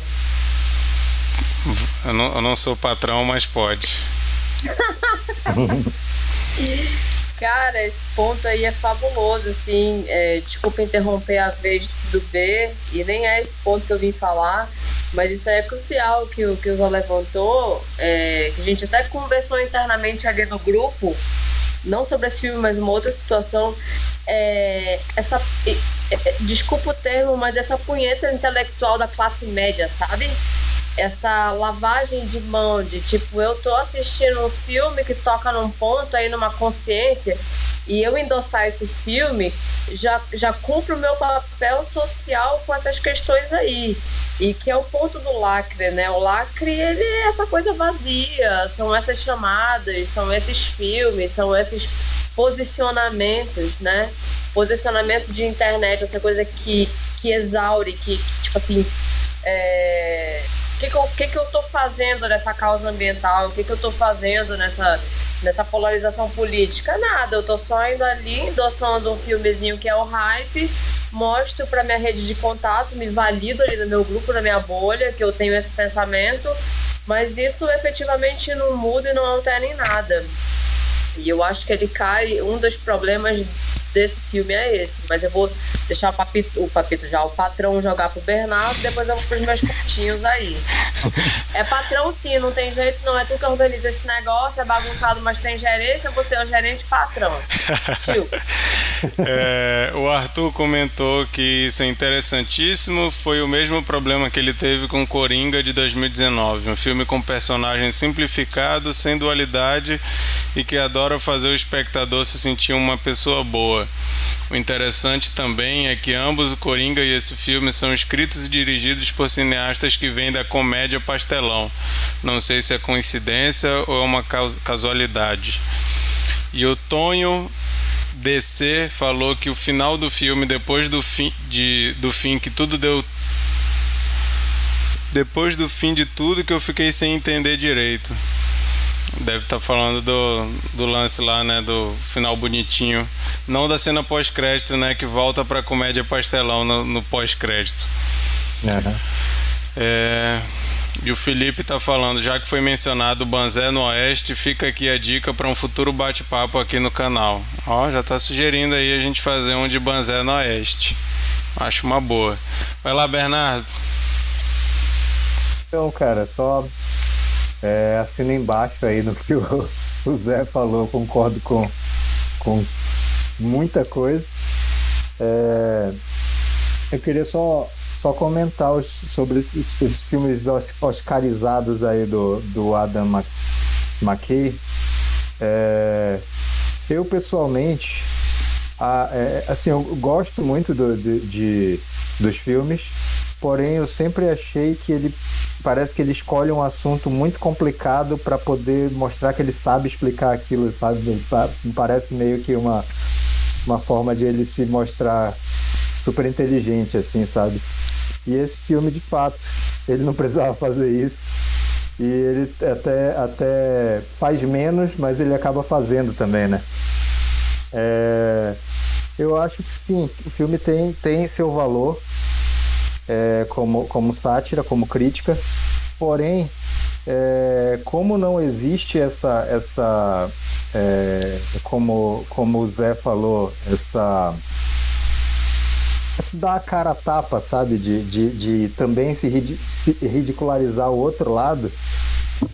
Eu não, eu não sou patrão, mas pode. Cara, esse ponto aí é fabuloso, assim. É, desculpa interromper a vez do B, e nem é esse ponto que eu vim falar, mas isso aí é crucial que o que o Zó levantou, é, que a gente até conversou internamente ali no grupo, não sobre esse filme, mas uma outra situação. É, essa, é, desculpa o termo, mas essa punheta intelectual da classe média, sabe? Essa lavagem de mão de tipo, eu tô assistindo um filme que toca num ponto aí numa consciência e eu endossar esse filme já, já cumpre o meu papel social com essas questões aí. E que é o ponto do lacre, né? O lacre, ele é essa coisa vazia, são essas chamadas, são esses filmes, são esses posicionamentos, né? Posicionamento de internet, essa coisa que, que exaure, que, que tipo assim, é, o que, que, eu, que, que eu tô fazendo nessa causa ambiental? O que, que eu tô fazendo nessa, nessa polarização política? Nada, eu tô só indo ali, endossando um filmezinho que é o hype, mostro para minha rede de contato, me valido ali no meu grupo, na minha bolha, que eu tenho esse pensamento, mas isso efetivamente não muda e não altera em nada. E eu acho que ele cai, um dos problemas desse filme é esse. Mas eu vou deixar o papito, o papito já, o patrão jogar pro Bernardo, depois eu vou pros meus pontinhos aí. É patrão sim, não tem jeito, não. É tu que organiza esse negócio, é bagunçado, mas tem gerência, você é o gerente patrão. Tio. É, o Arthur comentou que isso é interessantíssimo. Foi o mesmo problema que ele teve com Coringa de 2019. Um filme com personagem simplificado, sem dualidade e que adora fazer o espectador se sentir uma pessoa boa. O interessante também é que ambos, o Coringa e esse filme, são escritos e dirigidos por cineastas que vêm da comédia pastelão. Não sei se é coincidência ou é uma casualidade. E o Tonho DC falou que o final do filme, depois do fim, de, do fim que tudo deu. Depois do fim de tudo que eu fiquei sem entender direito. Deve estar tá falando do, do lance lá, né? Do final bonitinho. Não da cena pós-crédito, né? Que volta pra comédia pastelão no, no pós-crédito. Uhum. É. E o Felipe tá falando, já que foi mencionado o Banzé no Oeste, fica aqui a dica para um futuro bate-papo aqui no canal. Ó, já tá sugerindo aí a gente fazer um de Banzé no Oeste. Acho uma boa. Vai lá, Bernardo. Então, cara, só é, assina embaixo aí no que o, o Zé falou, concordo com, com muita coisa. É, eu queria só, só comentar os, sobre esses, esses, filmes oscarizados aí do, do Adam McKay. É, eu pessoalmente, a, é, assim, eu gosto muito do, de, de, dos filmes, porém eu sempre achei que ele parece que ele escolhe um assunto muito complicado para poder mostrar que ele sabe explicar aquilo, sabe? Me parece meio que uma, uma forma de ele se mostrar super inteligente, assim, sabe? E esse filme, de fato, ele não precisava fazer isso. E ele até, até faz menos, mas ele acaba fazendo também, né? É, eu acho que sim, o filme tem, tem seu valor é, como, como sátira, como crítica. Porém, é, como não existe essa, essa é, como, como o Zé falou, essa se dá a cara a tapa, sabe? De, de, de também se, se ridicularizar o outro lado.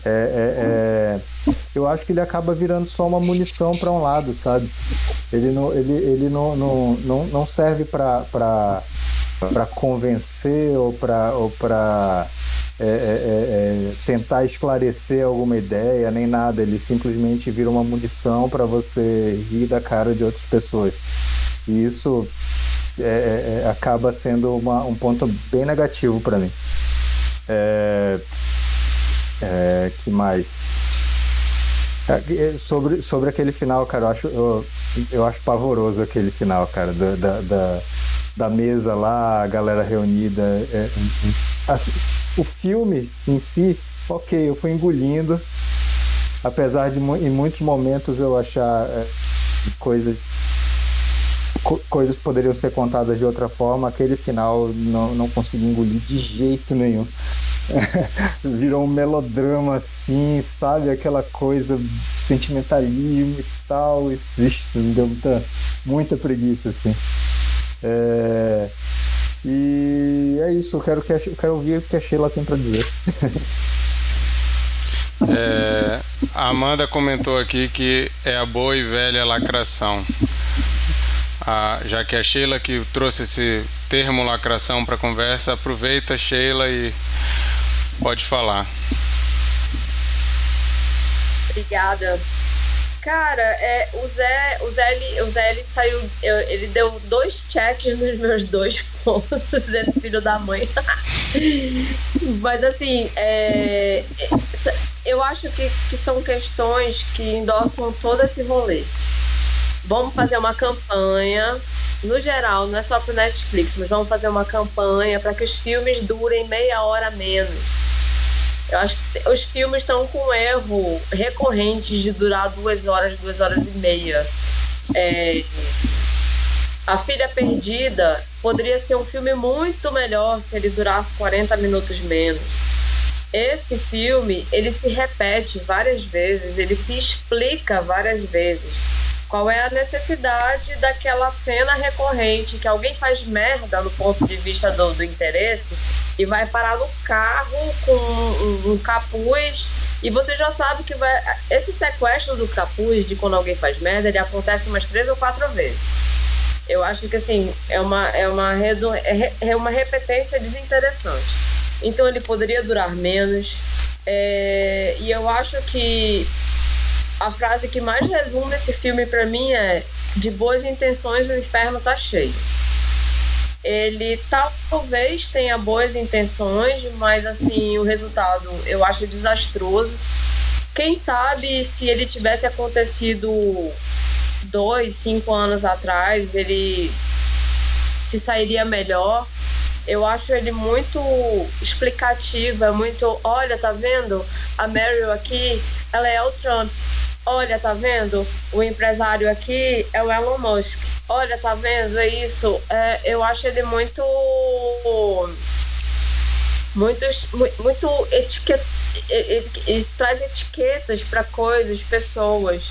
É, é, é, eu acho que ele acaba virando só uma munição para um lado, sabe? Ele não, ele, ele não, não, não, não serve para convencer ou para ou é, é, é, tentar esclarecer alguma ideia, nem nada. Ele simplesmente vira uma munição para você rir da cara de outras pessoas. E isso acaba sendo uma, um ponto bem negativo para mim. É, é, que mais? É, sobre, sobre aquele final, cara, eu acho, eu, eu acho pavoroso aquele final, cara, da, da, da, da mesa lá, a galera reunida. É, assim, o filme em si, ok, eu fui engolindo, apesar de em muitos momentos eu achar é, coisas co coisas poderiam ser contadas de outra forma, aquele final não, não consegui engolir de jeito nenhum. Virou um melodrama assim, sabe? Aquela coisa, sentimentalismo e tal. Isso, isso me deu muita, muita preguiça, assim. É... E é isso, eu quero, que a, eu quero ouvir o que a Sheila tem para dizer. É, a Amanda comentou aqui que é a boa e velha lacração a, já que é a Sheila que trouxe esse termo lacração para a conversa, aproveita, Sheila, e pode falar. Obrigada. Cara, é, o Zé, o Zé, ele, o Zé ele saiu, ele deu dois cheques nos meus dois pontos, esse filho da mãe. Mas assim, é, eu acho que, que são questões que endossam todo esse rolê. Vamos fazer uma campanha, no geral, não é só para Netflix, mas vamos fazer uma campanha para que os filmes durem meia hora menos. Eu acho que os filmes estão com erro recorrente de durar duas horas, duas horas e meia. É, a Filha Perdida poderia ser um filme muito melhor se ele durasse 40 minutos menos. Esse filme, ele se repete várias vezes, ele se explica várias vezes. Qual é a necessidade daquela cena recorrente que alguém faz merda no ponto de vista do, do interesse e vai parar no carro com um, um capuz e você já sabe que vai. Esse sequestro do capuz de quando alguém faz merda, ele acontece umas três ou quatro vezes. Eu acho que assim, é uma, é uma, é, é uma repetência desinteressante. Então ele poderia durar menos. É, e eu acho que a frase que mais resume esse filme para mim é: de boas intenções o inferno tá cheio. Ele talvez tenha boas intenções, mas assim, o resultado eu acho desastroso. Quem sabe se ele tivesse acontecido dois, cinco anos atrás, ele se sairia melhor. Eu acho ele muito explicativo, é muito, olha, tá vendo? A Meryl aqui, ela é o Trump Olha, tá vendo? O empresário aqui é o Elon Musk. Olha, tá vendo? É isso. É, eu acho ele muito. Muito, muito etiqueta. Ele, ele traz etiquetas para coisas, pessoas.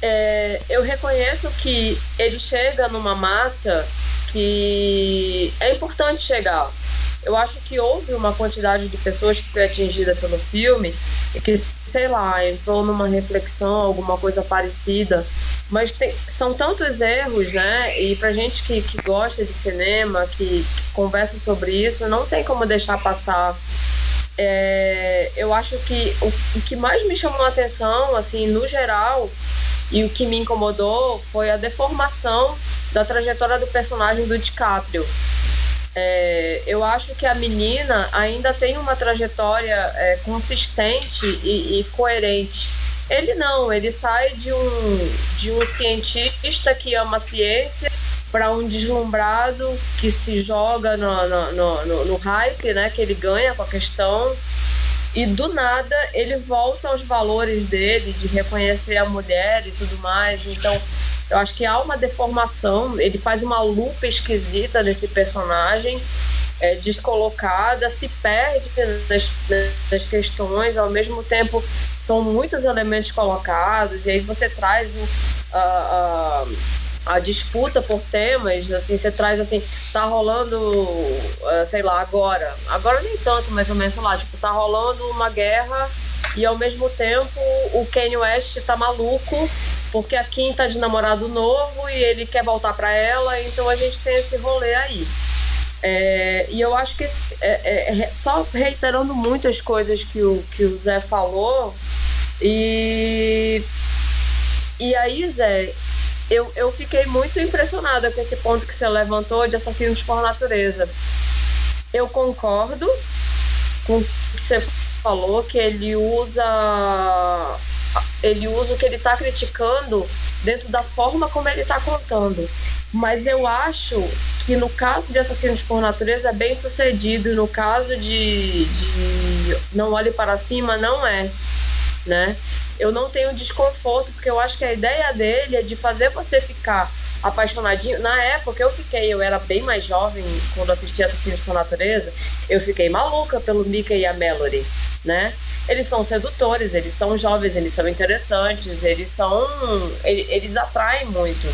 É, eu reconheço que ele chega numa massa que é importante chegar eu acho que houve uma quantidade de pessoas que foi atingida pelo filme e que, sei lá, entrou numa reflexão, alguma coisa parecida. Mas tem, são tantos erros, né? E pra gente que, que gosta de cinema, que, que conversa sobre isso, não tem como deixar passar. É, eu acho que o, o que mais me chamou a atenção, assim, no geral, e o que me incomodou foi a deformação da trajetória do personagem do DiCaprio. É, eu acho que a menina ainda tem uma trajetória é, consistente e, e, coerente. Ele não, ele sai de um, de um cientista que ama a ciência para um deslumbrado que se joga no, no, no, no hype né, que ele ganha com a questão e do nada ele volta aos valores dele de reconhecer a mulher e tudo mais. Então eu acho que há uma deformação, ele faz uma lupa esquisita nesse personagem é, descolocada, se perde nas, nas, questões, ao mesmo tempo são muitos elementos colocados, e aí você traz um, a, a, a, disputa por temas, assim, você traz assim, tá rolando, uh, sei lá, agora, agora nem tanto, mais ou menos, sei lá, tipo, tá rolando uma guerra e ao mesmo tempo o Kanye West tá maluco porque a Kim tá de namorado novo e ele quer voltar para ela, então a gente tem esse rolê aí. É, e eu acho que, é, é, é, só reiterando muito as coisas que o, que o Zé falou, e, e aí, Zé, eu, eu fiquei muito impressionada com esse ponto que você levantou de assassinos por natureza. Eu concordo com o que você falou, que ele usa ele usa o que ele está criticando dentro da forma como ele está contando. Mas eu acho que no caso de Assassinos por Natureza é bem sucedido, no caso de, de Não Olhe Para Cima, não é. Né? Eu não tenho desconforto, porque eu acho que a ideia dele é de fazer você ficar apaixonadinho. Na época eu fiquei, eu era bem mais jovem quando assisti Assassinos por Natureza, eu fiquei maluca pelo Mickey e a Mallory, né? Eles são sedutores, eles são jovens, eles são interessantes, eles são. Eles atraem muito.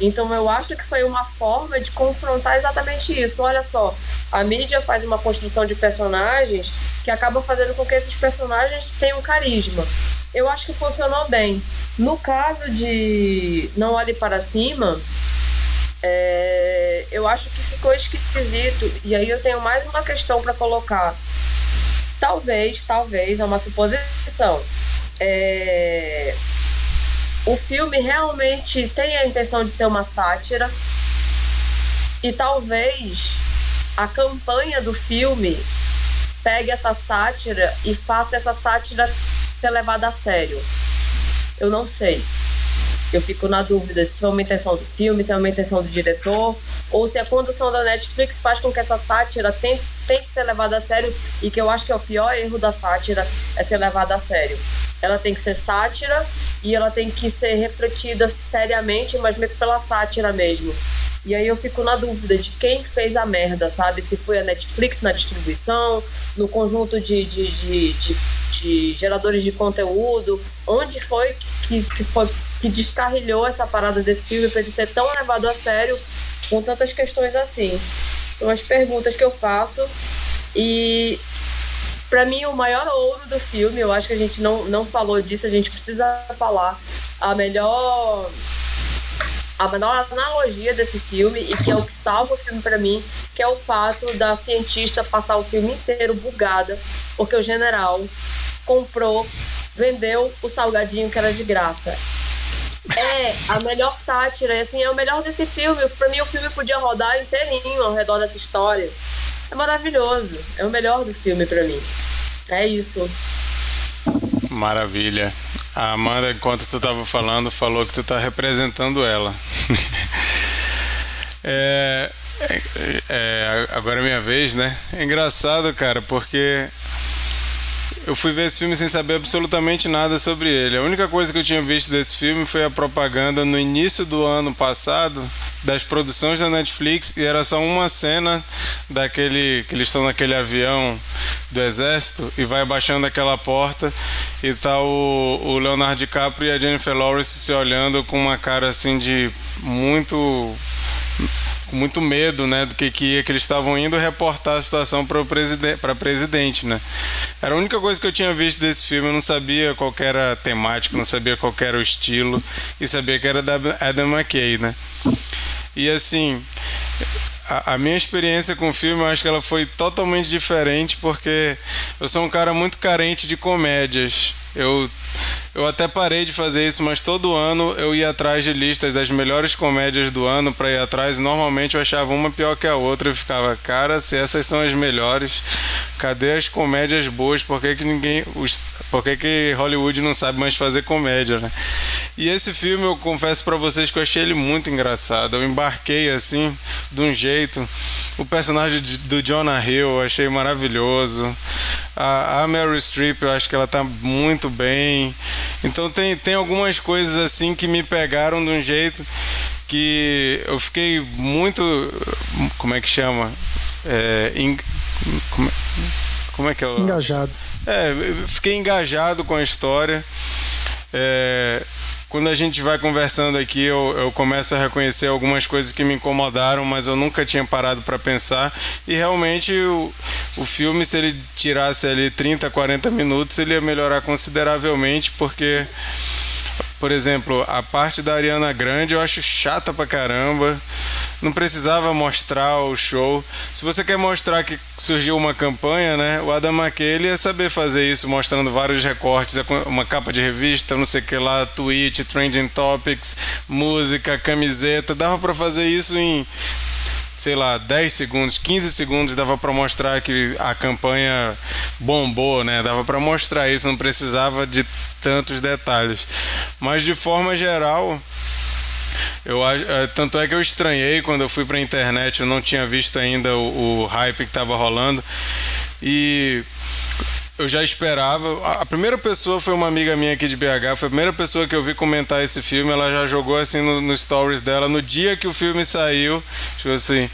Então eu acho que foi uma forma de confrontar exatamente isso. Olha só, a mídia faz uma construção de personagens que acaba fazendo com que esses personagens tenham carisma. Eu acho que funcionou bem. No caso de Não Olhe Para Cima, é, eu acho que ficou esquisito. E aí eu tenho mais uma questão para colocar. Talvez, talvez, é uma suposição. É, o filme realmente tem a intenção de ser uma sátira e talvez a campanha do filme pegue essa sátira e faça essa sátira ser levada a sério. Eu não sei. Eu fico na dúvida se é uma intenção do filme, se é uma intenção do diretor, ou se a condução da Netflix faz com que essa sátira tente, tente ser levada a sério, e que eu acho que é o pior erro da sátira é ser levada a sério. Ela tem que ser sátira e ela tem que ser refletida seriamente, mas pela sátira mesmo. E aí eu fico na dúvida de quem fez a merda, sabe? Se foi a Netflix na distribuição, no conjunto de, de, de, de, de geradores de conteúdo, onde foi que, que, foi, que descarrilhou essa parada desse filme para ele ser tão levado a sério com tantas questões assim? São as perguntas que eu faço e para mim, o maior ouro do filme, eu acho que a gente não, não falou disso, a gente precisa falar. A melhor a menor analogia desse filme e que é o que salva o filme para mim, que é o fato da cientista passar o filme inteiro bugada, porque o general comprou, vendeu o salgadinho que era de graça. É a melhor sátira, e assim, é o melhor desse filme. Para mim, o filme podia rodar inteirinho ao redor dessa história. É maravilhoso. É o melhor do filme para mim. É isso. Maravilha. A Amanda, enquanto tu estava falando, falou que tu tá representando ela. é, é, é, agora é minha vez, né? É engraçado, cara, porque eu fui ver esse filme sem saber absolutamente nada sobre ele. A única coisa que eu tinha visto desse filme foi a propaganda no início do ano passado das produções da Netflix e era só uma cena daquele que eles estão naquele avião do exército e vai baixando aquela porta e tá o, o Leonardo DiCaprio e a Jennifer Lawrence se olhando com uma cara assim de muito com muito medo, né, do que que, que eles estavam indo reportar a situação para para presidente, né? Era a única coisa que eu tinha visto desse filme, eu não sabia qual era a temática, não sabia qual era o estilo e sabia que era da Adam McKay, né? E assim, a, a, minha experiência com o filme, eu acho que ela foi totalmente diferente porque eu sou um cara muito carente de comédias. Eu eu até parei de fazer isso, mas todo ano eu ia atrás de listas das melhores comédias do ano para ir atrás. E normalmente eu achava uma pior que a outra e ficava, cara, se essas são as melhores, cadê as comédias boas? Por que, que ninguém. Os, por que, que Hollywood não sabe mais fazer comédia, né? E esse filme, eu confesso para vocês que eu achei ele muito engraçado. Eu embarquei assim, de um jeito. O personagem do Jonah Hill eu achei maravilhoso. A, a Mary Streep, eu acho que ela tá muito bem. Então tem, tem algumas coisas assim que me pegaram de um jeito que eu fiquei muito. Como é que chama? é, em, como, como, é que é? Engajado. É, fiquei engajado com a história. É, quando a gente vai conversando aqui, eu, eu começo a reconhecer algumas coisas que me incomodaram, mas eu nunca tinha parado para pensar. E realmente o, o filme, se ele tirasse ali 30, 40 minutos, ele ia melhorar consideravelmente, porque por exemplo, a parte da Ariana Grande eu acho chata pra caramba. Não precisava mostrar o show. Se você quer mostrar que surgiu uma campanha, né? O Adam McKay ia saber fazer isso, mostrando vários recortes, uma capa de revista, não sei o que lá, tweet, trending topics, música, camiseta. Dava para fazer isso em sei lá, 10 segundos, 15 segundos dava para mostrar que a campanha bombou, né? Dava para mostrar isso, não precisava de tantos detalhes. Mas de forma geral, eu é, tanto é que eu estranhei quando eu fui para a internet, eu não tinha visto ainda o, o hype que estava rolando e eu já esperava. A primeira pessoa foi uma amiga minha aqui de BH, foi a primeira pessoa que eu vi comentar esse filme. Ela já jogou assim no, no stories dela no dia que o filme saiu. Tipo assim,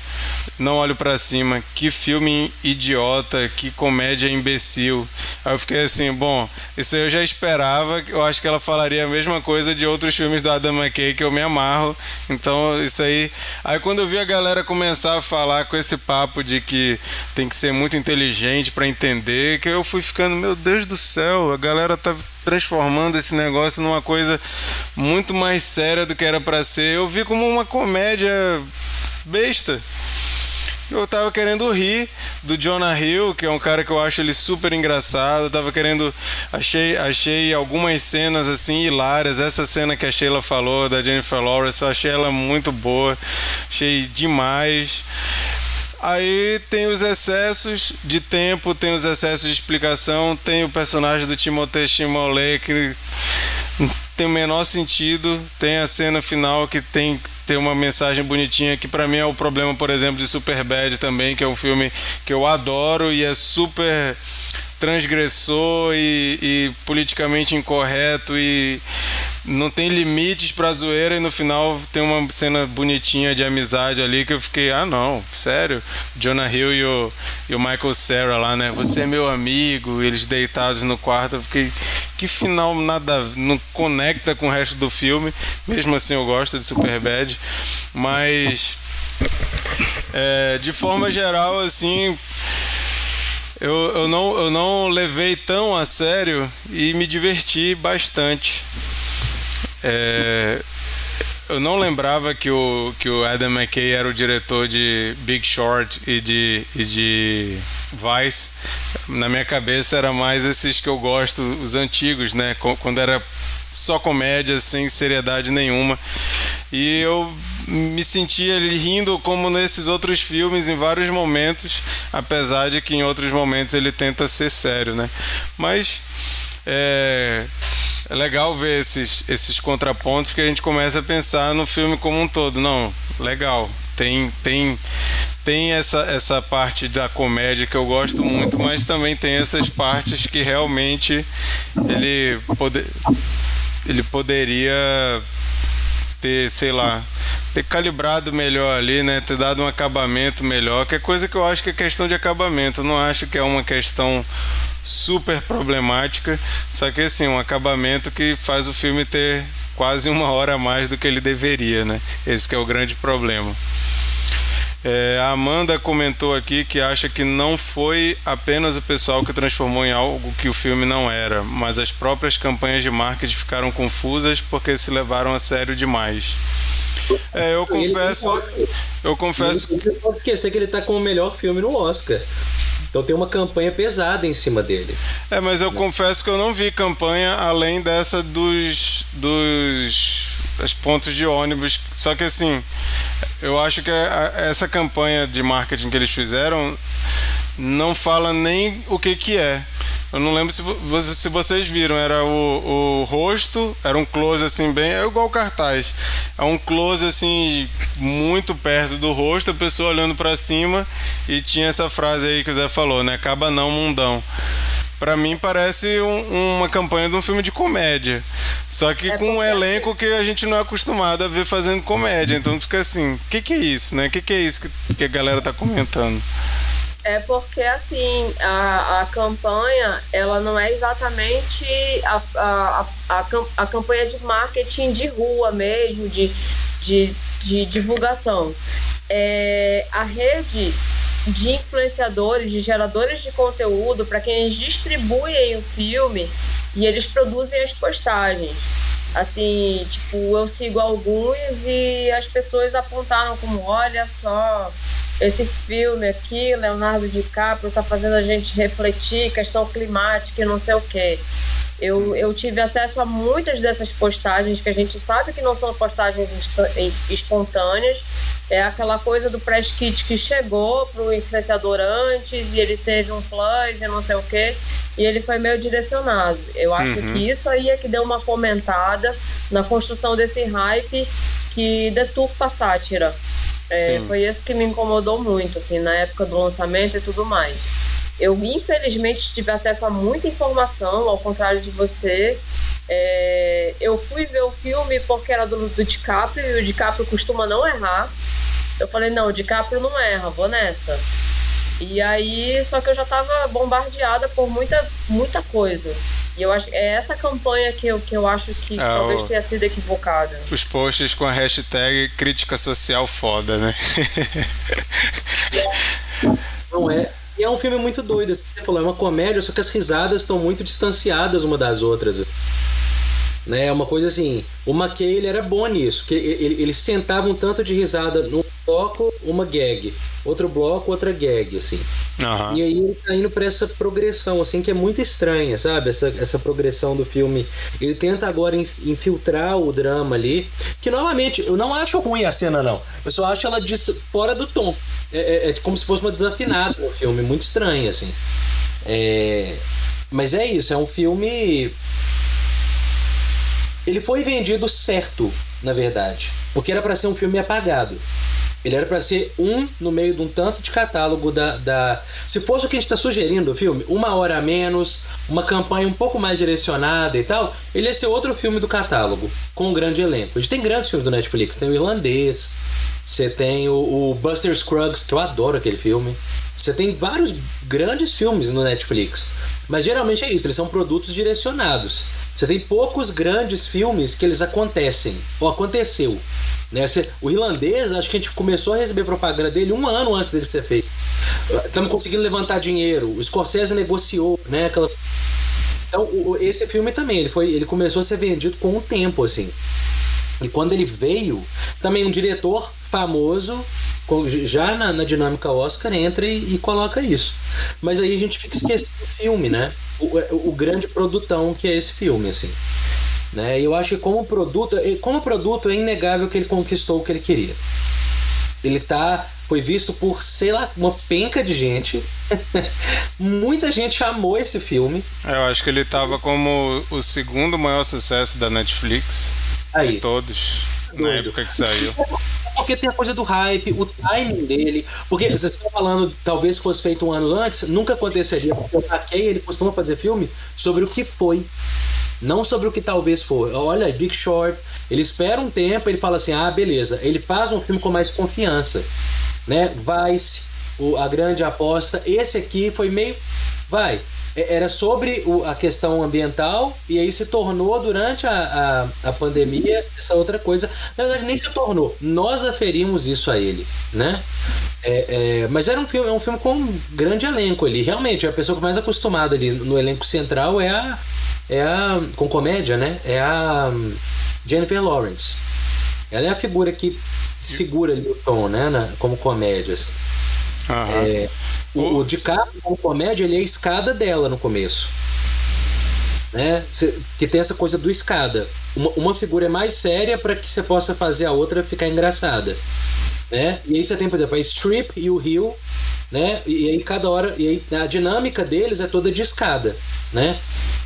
não olho para cima. Que filme idiota, que comédia imbecil. Aí eu fiquei assim, bom, isso eu já esperava. Eu acho que ela falaria a mesma coisa de outros filmes do Adam McKay que eu me amarro. Então, isso aí. Aí quando eu vi a galera começar a falar com esse papo de que tem que ser muito inteligente para entender, que eu fui ficando, meu Deus do céu, a galera tá transformando esse negócio numa coisa muito mais séria do que era para ser. Eu vi como uma comédia besta. Eu tava querendo rir do Jonah Hill, que é um cara que eu acho ele super engraçado. Eu tava querendo. Achei, achei algumas cenas assim hilárias. Essa cena que a Sheila falou, da Jennifer Lawrence, eu achei ela muito boa. Achei demais. Aí tem os excessos de tempo, tem os excessos de explicação, tem o personagem do Timothée Chimolé que tem o menor sentido, tem a cena final que tem ter uma mensagem bonitinha que para mim é o problema, por exemplo, de Superbad também, que é um filme que eu adoro e é super transgressor e, e politicamente incorreto e não tem limites pra zoeira e no final tem uma cena bonitinha de amizade ali que eu fiquei, ah não, sério? Jonah Hill e o, e o Michael Cera lá, né? Você é meu amigo, eles deitados no quarto, eu fiquei, que final nada, não conecta com o resto do filme, mesmo assim eu gosto de Superbad, mas é, de forma geral, assim, eu, eu, não, eu não levei tão a sério e me diverti bastante. É, eu não lembrava que o, que o Adam McKay era o diretor de Big Short e de, e de Vice. Na minha cabeça era mais esses que eu gosto, os antigos, né? Quando era só comédia, sem seriedade nenhuma. E eu me sentia rindo como nesses outros filmes em vários momentos, apesar de que em outros momentos ele tenta ser sério, né? Mas é, é legal ver esses, esses contrapontos que a gente começa a pensar no filme como um todo. Não, legal. Tem, tem, tem essa, essa parte da comédia que eu gosto muito, mas também tem essas partes que realmente ele, pode, ele poderia ter, sei lá, ter calibrado melhor ali, né? Ter dado um acabamento melhor, que é coisa que eu acho que é questão de acabamento. Eu não acho que é uma questão super problemática, só que assim, um acabamento que faz o filme ter quase uma hora a mais do que ele deveria, né? Esse é o grande problema. É, a Amanda comentou aqui que acha que não foi apenas o pessoal que transformou em algo que o filme não era, mas as próprias campanhas de marketing ficaram confusas porque se levaram a sério demais. É, eu confesso. Eu confesso. Não pode esquecer que ele está com o melhor filme no Oscar. Então tem uma campanha pesada em cima dele. É, mas eu confesso que eu não vi campanha além dessa dos dos os pontos de ônibus. Só que assim, eu acho que essa campanha de marketing que eles fizeram não fala nem o que que é. Eu não lembro se, se vocês viram, era o, o rosto, era um close assim bem, é igual cartaz. É um close assim muito perto do rosto, a pessoa olhando para cima e tinha essa frase aí que o Zé falou, né? Acaba não mundão. Pra mim parece um, uma campanha de um filme de comédia. Só que é com um elenco que a gente não é acostumado a ver fazendo comédia. Então fica assim, o que, que é isso, né? O que, que é isso que, que a galera tá comentando? É porque, assim, a, a campanha, ela não é exatamente a, a, a, a campanha de marketing de rua mesmo, de, de, de divulgação. É, a rede de influenciadores, de geradores de conteúdo, para quem eles distribuem o filme e eles produzem as postagens. Assim, tipo, eu sigo alguns e as pessoas apontaram como, olha só, esse filme aqui, Leonardo DiCaprio está fazendo a gente refletir questão climática e não sei o quê. Eu, eu tive acesso a muitas dessas postagens que a gente sabe que não são postagens espontâneas. É aquela coisa do press kit que chegou para o influenciador antes e ele teve um plus e não sei o quê. E ele foi meio direcionado. Eu acho uhum. que isso aí é que deu uma fomentada na construção desse hype que deturpa a sátira. É, foi isso que me incomodou muito, assim, na época do lançamento e tudo mais. Eu, infelizmente, tive acesso a muita informação, ao contrário de você. É, eu fui ver o filme porque era do, do DiCaprio e o DiCaprio costuma não errar. Eu falei, não, o DiCaprio não erra, vou nessa. E aí, só que eu já tava bombardeada por muita, muita coisa. E eu acho é essa campanha que eu, que eu acho que é, talvez tenha sido equivocada. Os posts com a hashtag crítica social foda, né? Não é. E é um filme muito doido. Você falou, é uma comédia, só que as risadas estão muito distanciadas uma das outras. Né? É uma coisa assim. O McKay ele era bom nisso, que ele, ele sentava um tanto de risada no bloco, uma gag, outro bloco, outra gag, assim. Uhum. E aí ele tá indo pra essa progressão, assim, que é muito estranha, sabe? Essa, essa progressão do filme. Ele tenta agora infiltrar o drama ali, que novamente, eu não acho ruim a cena, não. Eu só acho ela fora do tom. É, é, é como se fosse uma desafinada no filme, muito estranha, assim. É... Mas é isso, é um filme ele foi vendido certo, na verdade, porque era para ser um filme apagado. Ele era para ser um no meio de um tanto de catálogo da, da. Se fosse o que a gente está sugerindo o filme, uma hora a menos, uma campanha um pouco mais direcionada e tal, ele ia ser outro filme do catálogo, com um grande elenco. A gente tem grandes filmes do Netflix, tem o Irlandês, você tem o, o Buster Scruggs, que eu adoro aquele filme. Você tem vários grandes filmes no Netflix. Mas geralmente é isso, eles são produtos direcionados. Você tem poucos grandes filmes que eles acontecem, ou aconteceu. Né? O irlandês, acho que a gente começou a receber propaganda dele um ano antes dele ter feito. Estamos conseguindo levantar dinheiro. O Scorsese negociou, né? Aquela... Então, esse filme também, ele, foi, ele começou a ser vendido com o tempo, assim. E quando ele veio, também um diretor famoso, já na, na dinâmica Oscar, entra e, e, coloca isso. Mas aí a gente fica esquecendo o filme, né? O, o, o grande produtão que é esse filme, assim. Né? Eu acho que como produto, como produto é inegável que ele conquistou o que ele queria. Ele tá foi visto por, sei lá, uma penca de gente. Muita gente amou esse filme. Eu acho que ele tava como o segundo maior sucesso da Netflix Aí. de todos. Doido. Na época que saiu. Porque tem a coisa do hype, o timing dele. Porque vocês estão falando, talvez fosse feito um ano antes, nunca aconteceria. Porque o Takei, ele costuma fazer filme sobre o que foi. Não sobre o que talvez for. Olha, Big Short, ele espera um tempo, ele fala assim: ah, beleza. Ele faz um filme com mais confiança. Né? Vice, o, a grande aposta. Esse aqui foi meio. Vai. É, era sobre o, a questão ambiental e aí se tornou durante a, a, a, pandemia essa outra coisa. Na verdade, nem se tornou. Nós aferimos isso a ele, né? É, é, mas era um filme, é um filme com um grande elenco ali. Realmente, a pessoa mais acostumada ali no elenco central é a, é a. com comédia, né? É a Jennifer Lawrence. Ela é a figura que segura ali o tom, né? Na, como comédia. Assim. É, o, o DiCaprio, como comédia, ele é a escada dela no começo. Né? Que tem essa coisa do escada. Uma, uma figura é mais séria para que você possa fazer a outra ficar engraçada. Né? E aí você tem, por exemplo, a Strip e o Rio, né? E aí cada hora, e aí a dinâmica deles é toda de escada, né?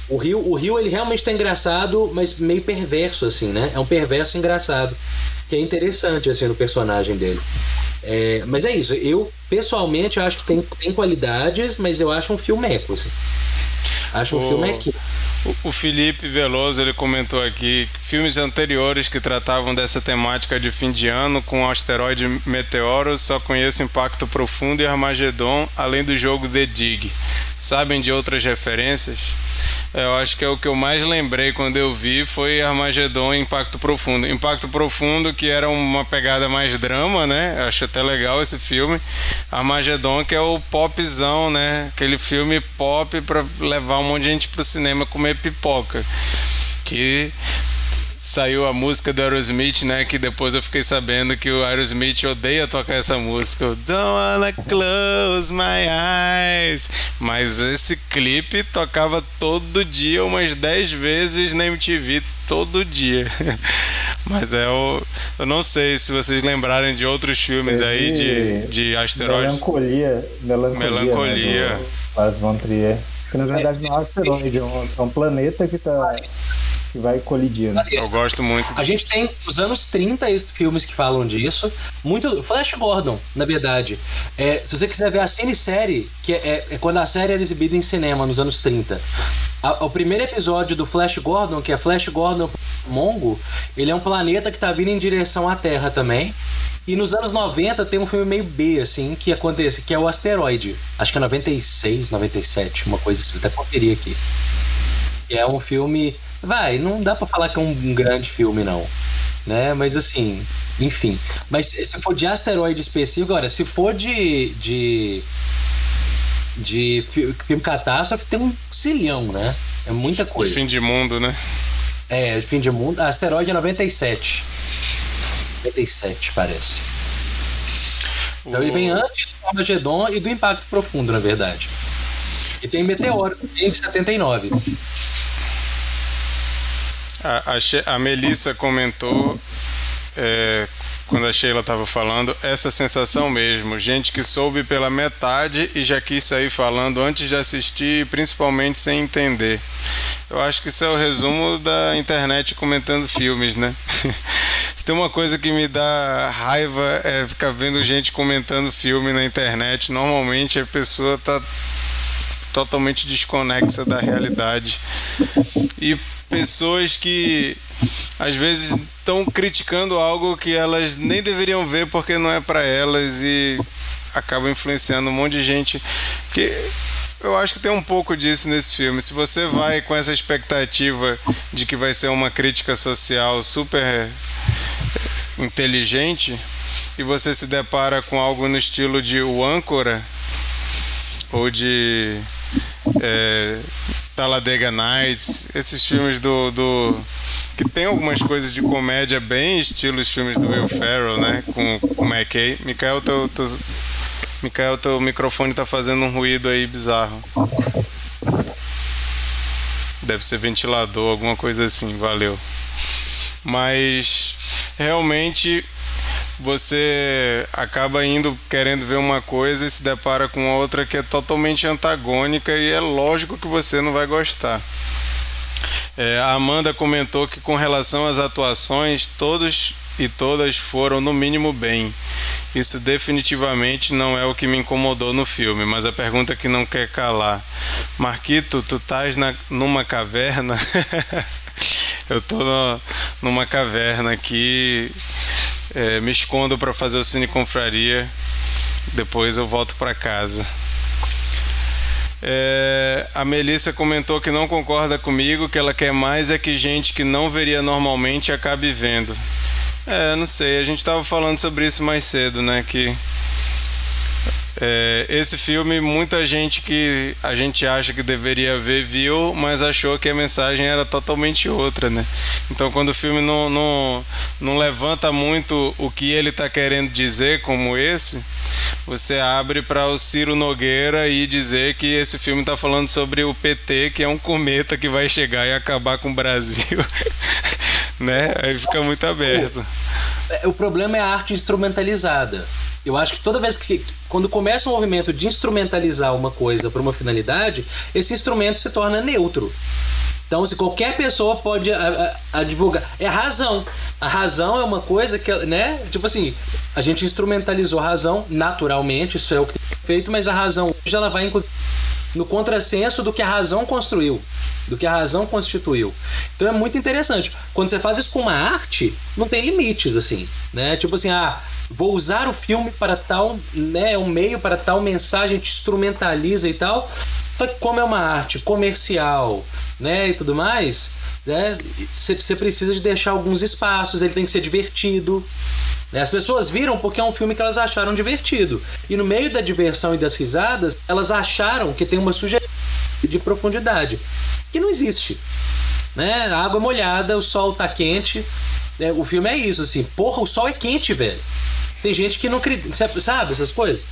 O Rio, o Rio ele realmente tá engraçado, mas meio perverso assim, né? É um perverso engraçado, que é interessante assim no personagem dele. É, mas é isso. Eu pessoalmente acho que tem, tem qualidades, mas eu acho um filme eco. Assim. Acho o, o filme aqui. O Felipe Veloso ele comentou aqui filmes anteriores que tratavam dessa temática de fim de ano com o asteroide Meteoro só conheço Impacto Profundo e Armagedon, além do jogo The Dig. Sabem de outras referências? É, eu acho que é o que eu mais lembrei quando eu vi foi Armagedon e Impacto Profundo. Impacto Profundo, que era uma pegada mais drama, né? Acho até legal esse filme. Armagedon, que é o popzão, né? Aquele filme pop para levar um monte de gente pro cinema comer pipoca. Que saiu a música do Aerosmith, né? Que depois eu fiquei sabendo que o Aerosmith odeia tocar essa música. Don't wanna close my eyes. Mas esse clipe tocava todo dia, umas 10 vezes na MTV, todo dia. Mas é o. Eu não sei se vocês lembrarem de outros filmes aí de, de asteroides. Melancolia. Melancolia. Melancolia. Né, Paz Von Trier. Que na verdade não é um asteroide, é um, é um planeta que tá que vai colidir. Né? Eu gosto muito. A gente tem os anos 30 filmes que falam disso. Muito. Flash Gordon, na verdade. É, se você quiser ver a cine-série, que é, é, é, quando a série era exibida em cinema nos anos 30. A, o primeiro episódio do Flash Gordon, que é Flash Gordon Mongo, ele é um planeta que tá vindo em direção à Terra também. E nos anos 90 tem um filme meio B, assim, que acontece, que é o Asteroide. Acho que é 96, 97, uma coisa assim, até conferir aqui. Que é um filme Vai, não dá para falar que é um grande filme, não. Né? Mas assim, enfim. Mas se for de asteroide específico, agora, se for de. de. de filme catástrofe, tem um cilhão, né? É muita coisa. Fim de mundo, né? É, fim de mundo. Asteroide é 97. 97, parece. Então o... ele vem antes do Armagedon e do Impacto Profundo, na verdade. E tem Meteoro, em 79. A, a, a Melissa comentou é, quando a Sheila estava falando, essa sensação mesmo. Gente que soube pela metade e já quis sair falando antes de assistir, principalmente sem entender. Eu acho que isso é o resumo da internet comentando filmes, né? Se tem uma coisa que me dá raiva é ficar vendo gente comentando filme na internet. Normalmente a pessoa tá totalmente desconexa da realidade. E pessoas que às vezes estão criticando algo que elas nem deveriam ver porque não é para elas e acaba influenciando um monte de gente que eu acho que tem um pouco disso nesse filme. Se você vai com essa expectativa de que vai ser uma crítica social super eh, inteligente e você se depara com algo no estilo de O Âncora ou de é, Talladega Nights, esses filmes do, do. que tem algumas coisas de comédia bem estilo os filmes do Will Ferrell, né? Com o McKay. Mikael, teu, teu, Mikael, teu microfone tá fazendo um ruído aí bizarro. Deve ser ventilador, alguma coisa assim, valeu. Mas realmente você acaba indo querendo ver uma coisa e se depara com outra que é totalmente antagônica e é lógico que você não vai gostar. É, a Amanda comentou que com relação às atuações, todos e todas foram no mínimo bem. Isso definitivamente não é o que me incomodou no filme, mas a pergunta que não quer calar. Marquito, tu estás numa caverna? Eu tô no, numa caverna aqui é, me escondo para fazer o Cine Confraria. Depois eu volto para casa. É, a Melissa comentou que não concorda comigo, que ela quer mais é que gente que não veria normalmente acabe vendo. É, não sei, a gente estava falando sobre isso mais cedo, né? Que é, esse filme, muita gente que a gente acha que deveria ver viu, mas achou que a mensagem era totalmente outra, né? Então, quando o filme não, não, não levanta muito o que ele está querendo dizer, como esse, você abre para o Ciro Nogueira e dizer que esse filme está falando sobre o PT, que é um cometa que vai chegar e acabar com o Brasil. né? Aí fica muito aberto. O, o problema é a arte instrumentalizada. Eu acho que toda vez que quando começa um movimento de instrumentalizar uma coisa para uma finalidade, esse instrumento se torna neutro. Então, se qualquer pessoa pode advogar. É a razão. A razão é uma coisa que, né? Tipo assim, a gente instrumentalizou a razão naturalmente, isso é o que tem feito, mas a razão hoje ela vai no contrassenso do que a razão construiu, do que a razão constituiu. Então é muito interessante. Quando você faz isso com uma arte, não tem limites, assim, né? Tipo assim, ah, vou usar o filme para tal, né, um meio para tal mensagem, te instrumentaliza e tal. Só que como é uma arte comercial, né, e tudo mais, né, você precisa de deixar alguns espaços, ele tem que ser divertido, né? As pessoas viram porque é um filme que elas acharam divertido. E no meio da diversão e das risadas, elas acharam que tem uma sugestão de profundidade. Que não existe. Né? A água é molhada, o sol tá quente. Né? O filme é isso, assim. Porra, o sol é quente, velho. Tem gente que não acredita, sabe essas coisas?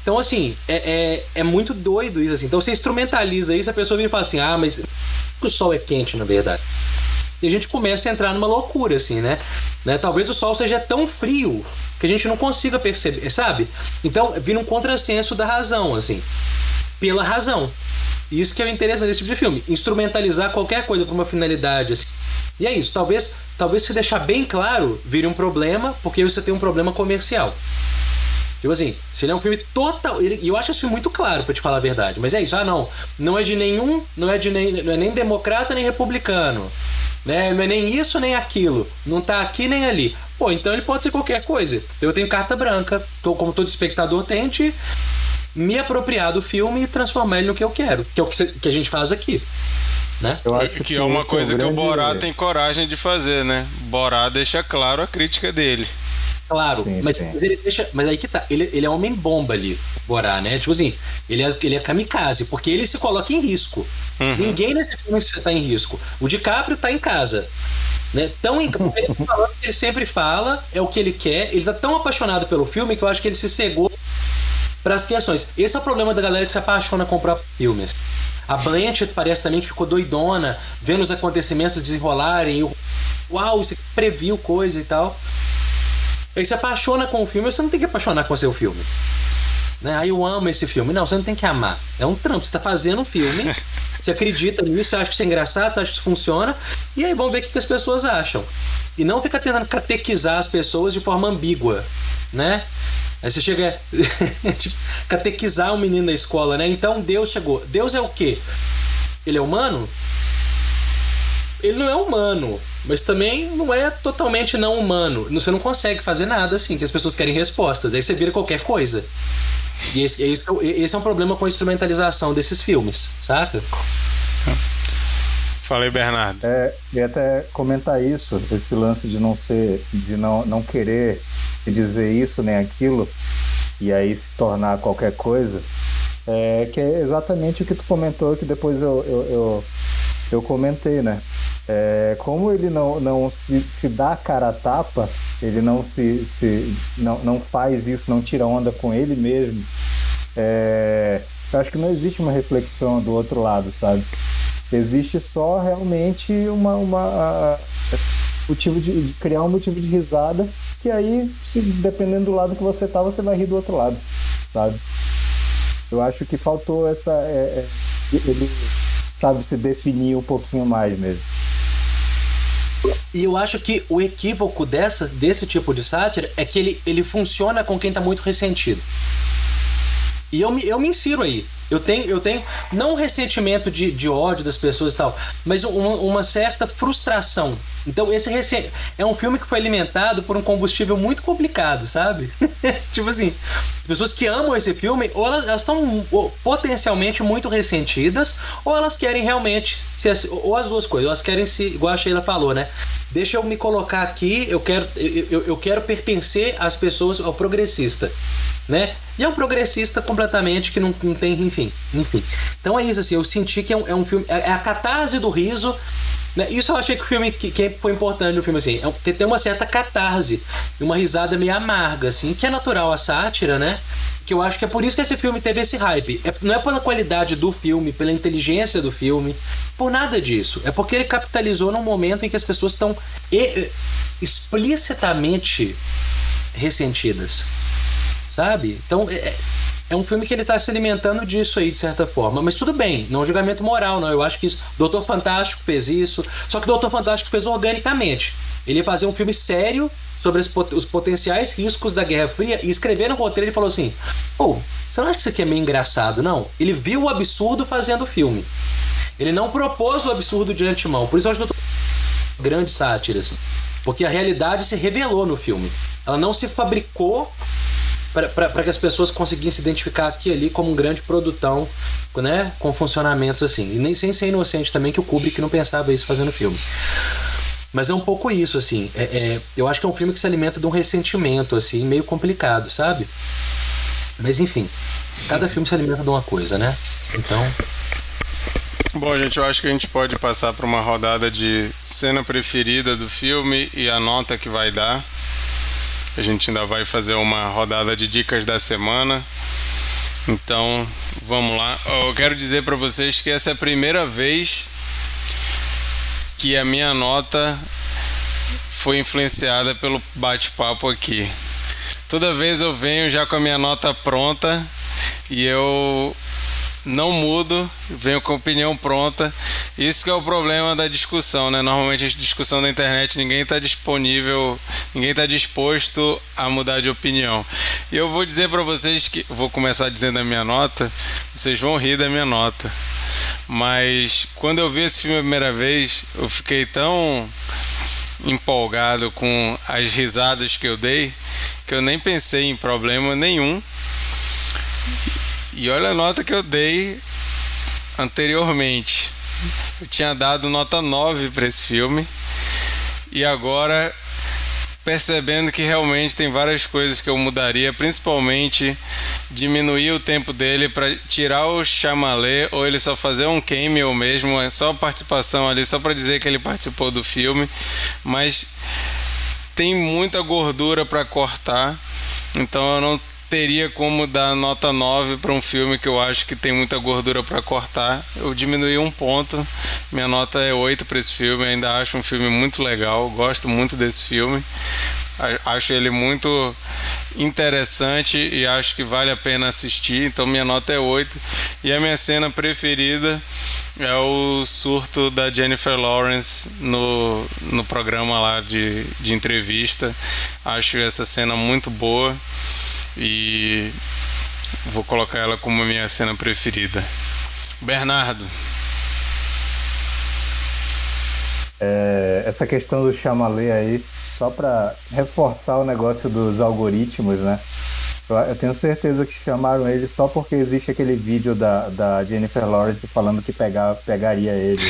Então, assim, é, é, é, muito doido isso, assim. Então, você instrumentaliza isso, a pessoa vem e fala assim, ah, mas o sol é quente, na verdade e a gente começa a entrar numa loucura, assim, né? né? Talvez o sol seja tão frio que a gente não consiga perceber, sabe? Então, vira um contrassenso da razão, assim, pela razão. Isso que é o interessante desse tipo de filme, instrumentalizar qualquer coisa para uma finalidade, assim. E é isso, talvez, talvez se deixar bem claro, vire um problema, porque você tem um problema comercial. Tipo assim, se ele é um filme total. E eu acho isso muito claro, para te falar a verdade. Mas é isso, ah, não. Não é de nenhum. Não é de nem, não é nem democrata nem republicano. Né? Não é nem isso nem aquilo. Não tá aqui nem ali. Pô, então ele pode ser qualquer coisa. Então eu tenho carta branca, tô, como todo espectador tente me apropriar do filme e transformar ele no que eu quero, que é o que, que a gente faz aqui. Né? Eu acho que, que é uma coisa é um que o Borá tem coragem de fazer, né? Borá deixa claro a crítica dele. Claro, sim, mas, sim. mas, ele deixa. Mas aí que tá, ele, ele é homem bomba ali, Borá, né? Tipo assim, ele é, ele é kamikaze, porque ele se coloca em risco. Uhum. Ninguém nesse filme está em risco. O DiCaprio está em casa. Né? Tão em... ele, tá ele sempre fala, é o que ele quer. Ele está tão apaixonado pelo filme que eu acho que ele se cegou para as questões. Esse é o problema da galera que se apaixona com o próprio filme. A Blanchett parece também que ficou doidona, vendo os acontecimentos desenrolarem. E, uau, você previu coisa e tal. Aí você apaixona com o filme, você não tem que apaixonar com o seu filme. Né? Aí eu amo esse filme. Não, você não tem que amar. É um trampo. Você está fazendo um filme, você acredita nisso, você acha que isso é engraçado, você acha que isso funciona, e aí vamos ver o que as pessoas acham. E não fica tentando catequizar as pessoas de forma ambígua, né? Aí você chega tipo, catequizar um menino da escola, né? Então Deus chegou. Deus é o quê? Ele é humano? Ele não é humano mas também não é totalmente não humano. Você não consegue fazer nada assim, que as pessoas querem respostas. Aí você vira qualquer coisa. E esse, esse, esse é um problema com a instrumentalização desses filmes, saca? Falei, Bernardo. É, e até comentar isso, esse lance de não ser, de não, não querer dizer isso nem aquilo, e aí se tornar qualquer coisa, é, que é exatamente o que tu comentou, que depois eu, eu, eu, eu comentei, né? É, como ele não, não se, se dá cara a tapa, ele não se, se não, não faz isso, não tira onda com ele mesmo, é, eu acho que não existe uma reflexão do outro lado, sabe? Existe só realmente uma, uma motivo de, de, criar um motivo de risada que aí, se, dependendo do lado que você tá, você vai rir do outro lado, sabe? Eu acho que faltou essa. É, é, ele, sabe, se definir um pouquinho mais mesmo. E eu acho que o equívoco dessa, desse tipo de sátira é que ele, ele funciona com quem está muito ressentido. E eu me, eu me insiro aí. Eu tenho, eu tenho não um ressentimento de, de ódio das pessoas e tal, mas uma, uma certa frustração. Então, esse é um filme que foi alimentado por um combustível muito complicado, sabe? tipo assim, pessoas que amam esse filme, ou elas estão potencialmente muito ressentidas, ou elas querem realmente, se, ou as duas coisas, elas querem se, igual a Sheila falou, né? Deixa eu me colocar aqui, eu quero, eu, eu quero pertencer às pessoas, ao progressista né? E é um progressista completamente que não, não tem, enfim, enfim. Então é isso, assim, eu senti que é um, é um filme, é, é a catarse do riso? Isso eu achei que o filme que, que foi importante no filme, assim, é, tem uma certa catarse, uma risada meio amarga, assim, que é natural a sátira, né? Que eu acho que é por isso que esse filme teve esse hype. É, não é pela qualidade do filme, pela inteligência do filme, por nada disso. É porque ele capitalizou num momento em que as pessoas estão explicitamente ressentidas sabe? Então é, é um filme que ele tá se alimentando disso aí, de certa forma. Mas tudo bem, não é um julgamento moral, não. Eu acho que isso. Doutor Fantástico fez isso. Só que Doutor Fantástico fez organicamente. Ele ia fazer um filme sério sobre os potenciais riscos da Guerra Fria e escrever no roteiro ele falou assim: Pô, você não acha que isso aqui é meio engraçado, não? Ele viu o absurdo fazendo o filme. Ele não propôs o absurdo de antemão. Por isso eu acho que tô grandes sátiras. Porque a realidade se revelou no filme. Ela não se fabricou para que as pessoas conseguissem se identificar aqui ali como um grande produtão, né, com funcionamentos assim. E nem sem ser inocente também que o Kubrick não pensava isso fazendo filme. Mas é um pouco isso, assim. É, é, eu acho que é um filme que se alimenta de um ressentimento, assim, meio complicado, sabe? Mas enfim, cada filme se alimenta de uma coisa, né? Então. Bom, gente, eu acho que a gente pode passar para uma rodada de cena preferida do filme e a nota que vai dar. A gente ainda vai fazer uma rodada de dicas da semana. Então, vamos lá. Eu quero dizer para vocês que essa é a primeira vez que a minha nota foi influenciada pelo bate-papo aqui. Toda vez eu venho já com a minha nota pronta e eu não mudo, venho com opinião pronta. Isso que é o problema da discussão, né? Normalmente a discussão da internet ninguém está disponível, ninguém está disposto a mudar de opinião. E eu vou dizer para vocês que vou começar dizendo a minha nota, vocês vão rir da minha nota. Mas quando eu vi esse filme a primeira vez, eu fiquei tão empolgado com as risadas que eu dei que eu nem pensei em problema nenhum. E olha a nota que eu dei anteriormente. Eu tinha dado nota 9 para esse filme. E agora percebendo que realmente tem várias coisas que eu mudaria, principalmente diminuir o tempo dele para tirar o chamalé ou ele só fazer um cameo mesmo, é só participação ali, só para dizer que ele participou do filme, mas tem muita gordura para cortar. Então eu não teria como dar nota 9 para um filme que eu acho que tem muita gordura para cortar. Eu diminuí um ponto. Minha nota é 8 para esse filme. ainda acho um filme muito legal. Gosto muito desse filme. Acho ele muito interessante e acho que vale a pena assistir. Então minha nota é 8. E a minha cena preferida é o surto da Jennifer Lawrence no, no programa lá de, de entrevista. Acho essa cena muito boa e vou colocar ela como minha cena preferida. Bernardo. É, essa questão do chamalê aí, só para reforçar o negócio dos algoritmos, né? Eu, tenho certeza que chamaram ele só porque existe aquele vídeo da, da Jennifer Lawrence falando que pegar, pegaria ele.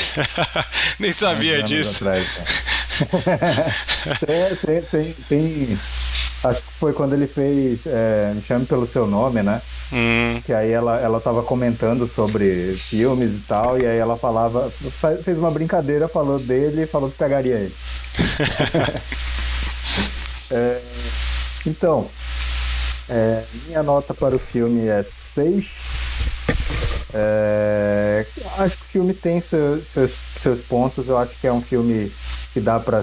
Nem sabia disso. Atrás, né? tem, tem, tem Acho que foi quando ele fez é, Me Chame Pelo Seu Nome, né? Hum. Que aí ela, ela tava comentando sobre filmes e tal, e aí ela falava, fez uma brincadeira, falou dele e falou que pegaria ele. é, então, é, minha nota para o filme é 6. É, acho que o filme tem seu, seus, seus pontos, eu acho que é um filme que dá para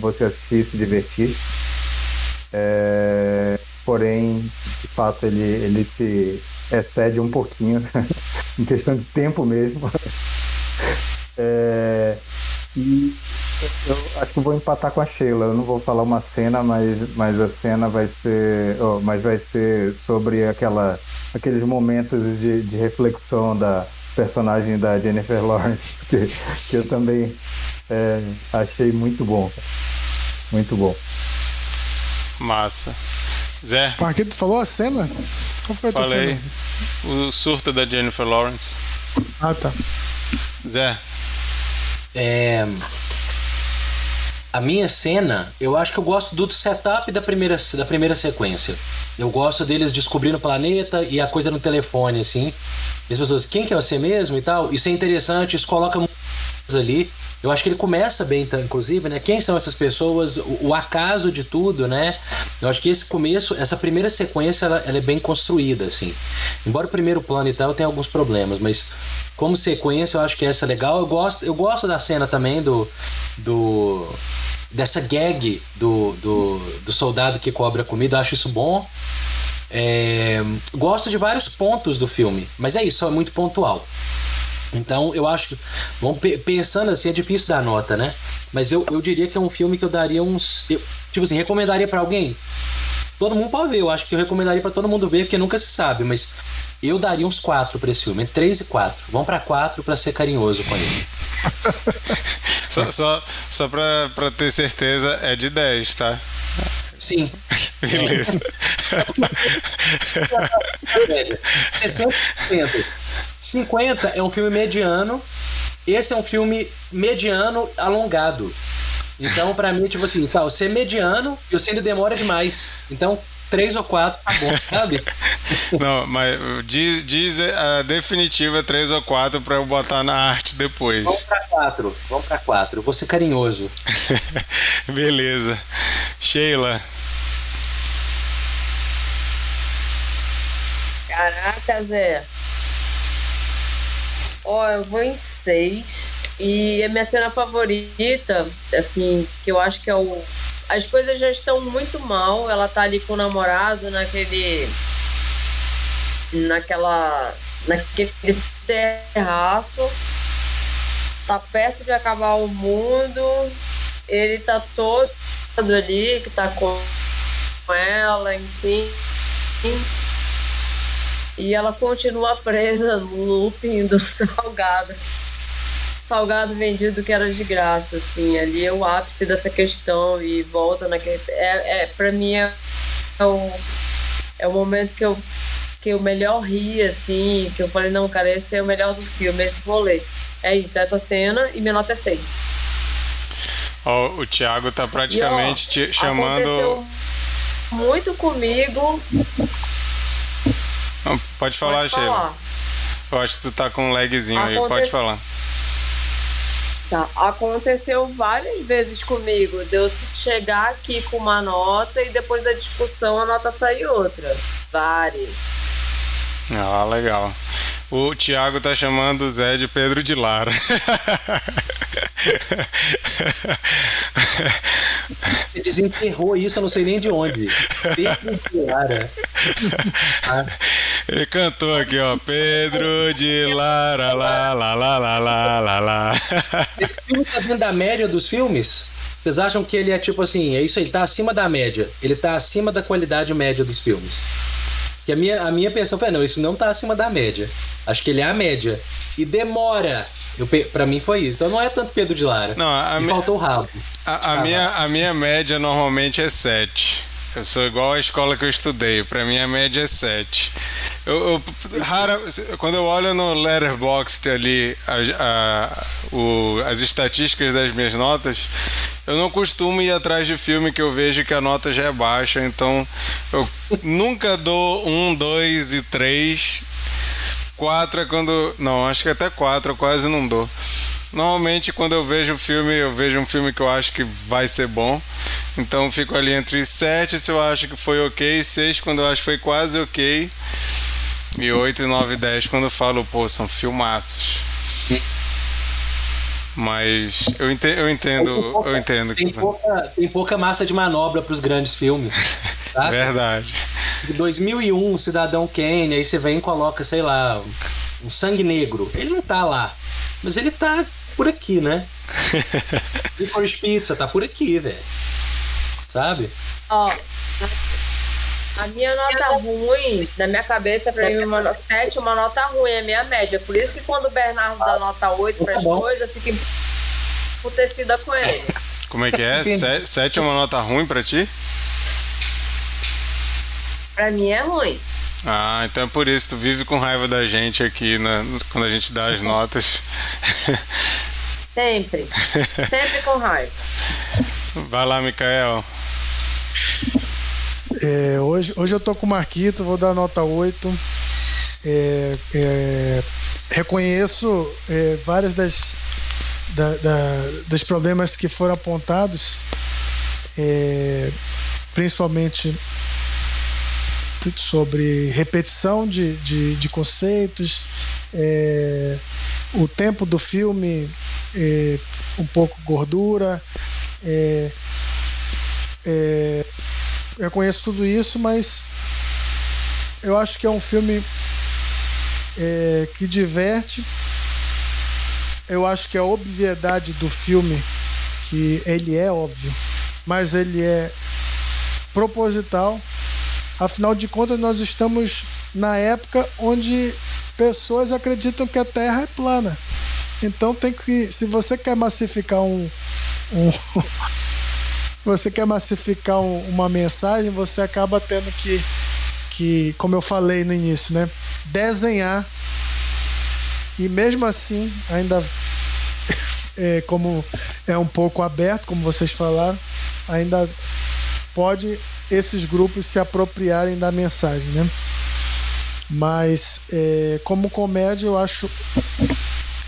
você assistir e se divertir. É, porém, de fato, ele, ele se excede um pouquinho, em questão de tempo mesmo. É, e eu acho que vou empatar com a Sheila. Eu não vou falar uma cena, mas, mas a cena vai ser. Oh, mas vai ser sobre aquela, aqueles momentos de, de reflexão da personagem da Jennifer Lawrence, que, que eu também é, achei muito bom. Muito bom. Massa. Zé? Marquito falou a cena? Qual foi a Falei. Cena? O surto da Jennifer Lawrence. Ah, tá. Zé? É. A minha cena, eu acho que eu gosto do setup da primeira, da primeira sequência. Eu gosto deles descobrindo o planeta e a coisa no telefone, assim. E as pessoas, quem que é você mesmo e tal. Isso é interessante, isso coloca ali. Eu acho que ele começa bem, tá, inclusive, né? Quem são essas pessoas? O, o, acaso de tudo, né? Eu acho que esse começo, essa primeira sequência, ela, ela, é bem construída, assim. Embora o primeiro plano e tal tenha alguns problemas, mas como sequência, eu acho que essa é legal. Eu gosto, eu gosto da cena também do. do dessa gag do, do, do soldado que cobra comida, eu acho isso bom. É, gosto de vários pontos do filme, mas é isso, é muito pontual. Então, eu acho. Vamos pensando assim, é difícil dar nota, né? Mas eu, eu diria que é um filme que eu daria uns. Eu, tipo assim, recomendaria para alguém? Todo mundo pode ver. Eu acho que eu recomendaria para todo mundo ver, porque nunca se sabe. Mas eu daria uns 4 pra esse filme. 3 e 4. Vamos para 4 para ser carinhoso com ele. só só, só pra, pra ter certeza, é de 10, tá? Sim. Beleza. 50. 50 é um filme mediano. Esse é um filme mediano alongado. Então, pra mim, tipo assim, tá, você é mediano e você ainda demora demais. Então, três ou quatro tá bom, sabe? Não, mas diz, diz a definitiva três ou quatro pra eu botar na arte depois. Vamos pra quatro, vamos pra quatro. vou ser carinhoso. Beleza. Sheila. Caraca, Zé. Ó, eu vou em seis. E a minha cena favorita, assim, que eu acho que é o. As coisas já estão muito mal. Ela tá ali com o namorado naquele. Naquela. Naquele terraço. Tá perto de acabar o mundo. Ele tá todo ali, que tá com ela, enfim. E ela continua presa no looping do salgado. Salgado vendido que era de graça, assim. Ali é o ápice dessa questão e volta naquele. É, é, pra mim é, é, o, é o momento que eu, que eu melhor ri, assim. Que eu falei, não, cara, esse é o melhor do filme, esse rolê. É isso, essa cena e minha nota é 6. Oh, o Thiago tá praticamente e, ó, te chamando. Muito comigo não, pode falar, pode Sheila. Eu acho que tu tá com um lagzinho Aconte... aí, pode falar. Tá. Aconteceu várias vezes comigo de eu chegar aqui com uma nota e depois da discussão a nota sair outra. Várias. Ah, legal. O Thiago tá chamando o Zé de Pedro de Lara. Você desenterrou isso, eu não sei nem de onde. Pedro de Lara. Ele cantou aqui, ó. Pedro de Lara, lá, lá, lá, lá, lá, lá, lá. Esse filme tá dentro da média dos filmes? Vocês acham que ele é tipo assim, é isso aí, ele tá acima da média. Ele tá acima da qualidade média dos filmes. Que a minha, a minha pensão foi, não, isso não tá acima da média. Acho que ele é a média. E demora. Eu, pra mim foi isso. Então não é tanto Pedro de Lara. Não, a me... faltou o rabo. A, a minha, a minha média normalmente é 7. Eu sou igual à escola que eu estudei. Para mim a média é 7. Eu, eu, rara, quando eu olho no Letterboxd ali a, a, o, as estatísticas das minhas notas, eu não costumo ir atrás de filme que eu vejo que a nota já é baixa. Então eu nunca dou um, dois e três. Quatro é quando. Não, acho que até quatro eu quase não dou. Normalmente, quando eu vejo um filme, eu vejo um filme que eu acho que vai ser bom. Então, fico ali entre 7 se eu acho que foi ok, 6 quando eu acho que foi quase ok, e 8, 9 10 quando eu falo, pô, são filmaços. Mas eu entendo, eu entendo, pouca, eu entendo tem, pouca, tem pouca massa de manobra para os grandes filmes. Tá? Verdade. Em 2001, Cidadão Kane, aí você vem e coloca, sei lá, um sangue negro. Ele não tá lá, mas ele tá por aqui, né? Licorice Pizza tá por aqui, velho. Sabe? Ó, a minha nota ruim, na minha cabeça, pra mim, uma 7, uma nota ruim, é a minha média. Por isso que quando o Bernardo dá nota 8 para as tá coisas, eu fico emputecida com ele. Como é que é? 7 é uma nota ruim pra ti? Pra mim é ruim. Ah, então é por isso tu vive com raiva da gente aqui na, quando a gente dá as notas. Sempre. Sempre com raiva. Vai lá, Mikael. É, hoje, hoje eu tô com o Marquito, vou dar nota 8. É, é, reconheço é, várias das, da, da, dos problemas que foram apontados, é, principalmente sobre repetição de, de, de conceitos, é, o tempo do filme, é, um pouco gordura. É, é, eu conheço tudo isso, mas eu acho que é um filme é, que diverte eu acho que a obviedade do filme, que ele é óbvio, mas ele é proposital. Afinal de contas, nós estamos na época onde pessoas acreditam que a Terra é plana. Então tem que, se você quer massificar um, um você quer massificar um, uma mensagem, você acaba tendo que, que, como eu falei no início, né, desenhar e mesmo assim ainda é, como é um pouco aberto, como vocês falaram, ainda pode esses grupos se apropriarem da mensagem, né? Mas é, como comédia eu acho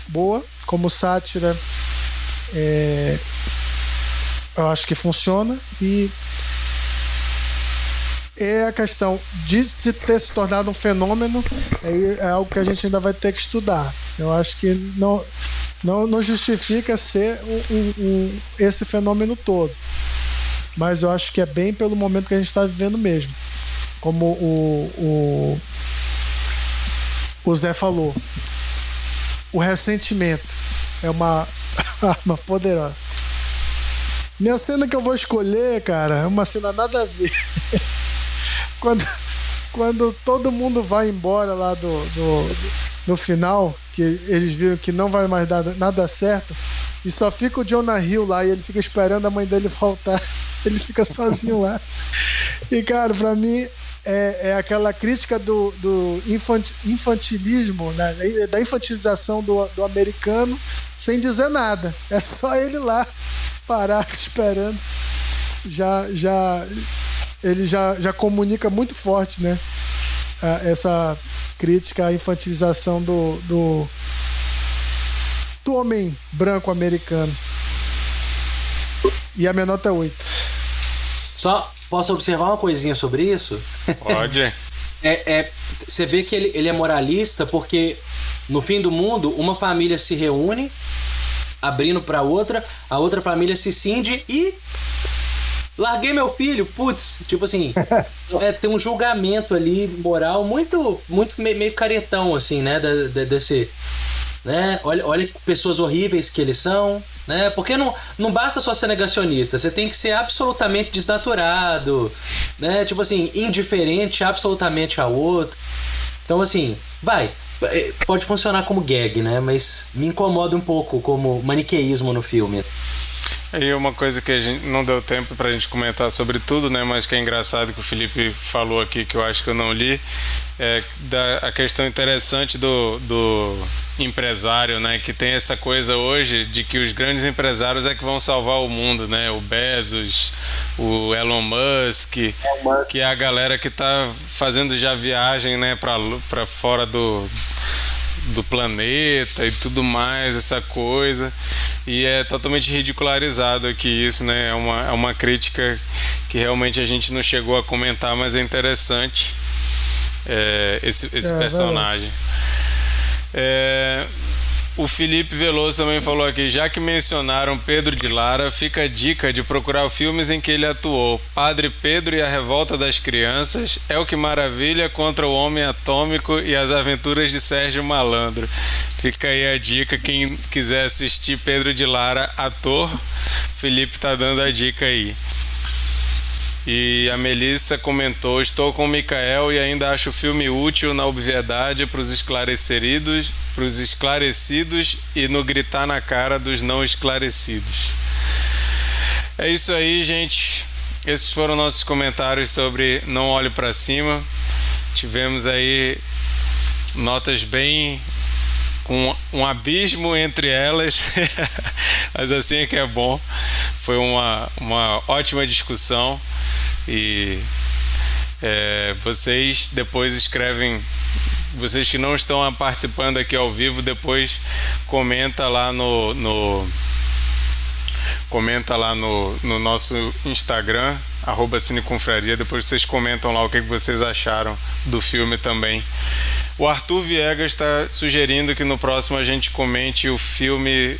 boa, como sátira é, eu acho que funciona e é a questão de, ter se tornado um fenômeno é, é, algo que a gente ainda vai ter que estudar. Eu acho que não, não, não justifica ser um, um, um, esse fenômeno todo. Mas eu acho que é bem pelo momento que a gente está vivendo mesmo. Como o, o, o Zé falou. O ressentimento é uma arma poderosa. Minha cena que eu vou escolher, cara, é uma cena nada a ver. quando, quando todo mundo vai embora lá do, do, no final, que eles viram que não vai mais dar nada certo, e só fica o Jonah Hill lá e ele fica esperando a mãe dele voltar. Ele fica sozinho lá. E, cara, pra mim é, é aquela crítica do, do infantilismo, né? da infantilização do, do americano, sem dizer nada. É só ele lá parado esperando. Já, já, ele já, já comunica muito forte, né? Essa crítica à infantilização do, do, do homem branco americano. E a minha nota é 8. Só posso observar uma coisinha sobre isso? Pode. é, é, você vê que ele, ele é moralista porque no fim do mundo uma família se reúne abrindo para outra, a outra família se cinde e larguei meu filho, putz, tipo assim, é, tem um julgamento ali moral muito, muito meio caretão, assim, né, da, da, desse, né, olha, olha pessoas horríveis que eles são, né, porque não, não basta só ser negacionista, você tem que ser absolutamente desnaturado, né, tipo assim, indiferente absolutamente ao outro, então assim, vai, é, pode funcionar como gag, né? Mas me incomoda um pouco como maniqueísmo no filme. E uma coisa que a gente não deu tempo para a gente comentar sobre tudo, né? Mas que é engraçado que o Felipe falou aqui que eu acho que eu não li, é da, a questão interessante do, do empresário, né? Que tem essa coisa hoje de que os grandes empresários é que vão salvar o mundo, né? O Bezos, o Elon Musk, que é a galera que está fazendo já viagem, né? Para fora do do planeta e tudo mais, essa coisa. E é totalmente ridicularizado aqui isso, né? É uma, é uma crítica que realmente a gente não chegou a comentar, mas é interessante é, esse, esse é, personagem. É, o Felipe Veloso também falou aqui, já que mencionaram Pedro de Lara, fica a dica de procurar filmes em que ele atuou. Padre Pedro e a Revolta das Crianças, É o que Maravilha contra o Homem Atômico e as Aventuras de Sérgio Malandro. Fica aí a dica, quem quiser assistir Pedro de Lara, ator, Felipe tá dando a dica aí. E a Melissa comentou: Estou com o Mikael e ainda acho o filme útil na obviedade para os esclarecidos, para os esclarecidos e no gritar na cara dos não esclarecidos. É isso aí, gente. Esses foram nossos comentários sobre Não Olhe para Cima. Tivemos aí notas bem com um abismo entre elas, mas assim é que é bom. Foi uma, uma ótima discussão. E é, vocês depois escrevem vocês que não estão participando aqui ao vivo depois comenta lá no, no comenta lá no, no nosso Instagram arroba Cineconfraria depois vocês comentam lá o que vocês acharam do filme também o Arthur Viegas está sugerindo que no próximo a gente comente o filme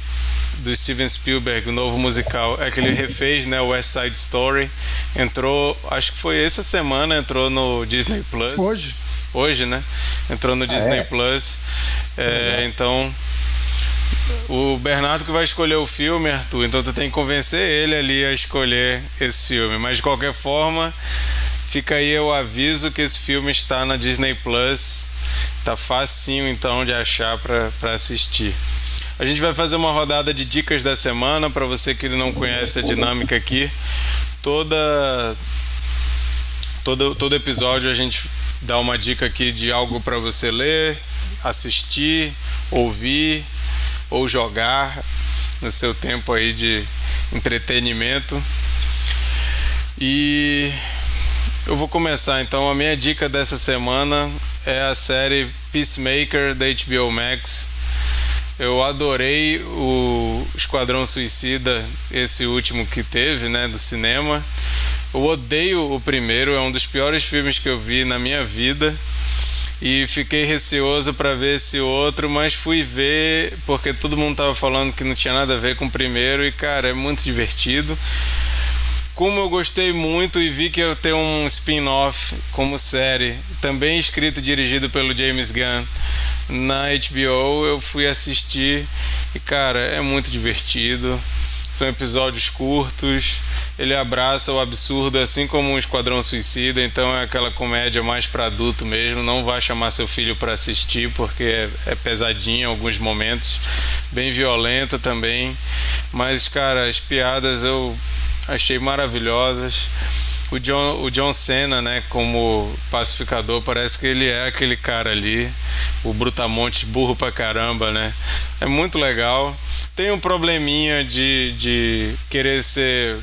do Steven Spielberg, o novo musical, é que ele refez, né, West Side Story. Entrou, acho que foi essa semana, entrou no Disney Plus. Hoje. Hoje, né? Entrou no Disney ah, é? Plus. É, então, O Bernardo que vai escolher o filme, Arthur, então tu tem que convencer ele ali a escolher esse filme. Mas de qualquer forma, fica aí o aviso que esse filme está na Disney Plus. Tá facinho então de achar para assistir. A gente vai fazer uma rodada de dicas da semana para você que não conhece a dinâmica aqui. Toda todo todo episódio a gente dá uma dica aqui de algo para você ler, assistir, ouvir ou jogar no seu tempo aí de entretenimento. E eu vou começar então. A minha dica dessa semana é a série Peacemaker da HBO Max. Eu adorei o Esquadrão Suicida, esse último que teve, né, do cinema. Eu odeio o primeiro, é um dos piores filmes que eu vi na minha vida e fiquei receoso para ver esse outro, mas fui ver porque todo mundo tava falando que não tinha nada a ver com o primeiro e cara, é muito divertido. Como eu gostei muito e vi que ia ter um spin-off como série, também escrito e dirigido pelo James Gunn na HBO, eu fui assistir e cara, é muito divertido. São episódios curtos, ele abraça o absurdo assim como um Esquadrão Suicida, então é aquela comédia mais para adulto mesmo. Não vai chamar seu filho para assistir porque é, é pesadinho em alguns momentos, bem violenta também. Mas, cara, as piadas eu achei maravilhosas. O John, o John Cena, né, como pacificador, parece que ele é aquele cara ali, o Brutamontes burro pra caramba, né? É muito legal. Tem um probleminha de, de querer ser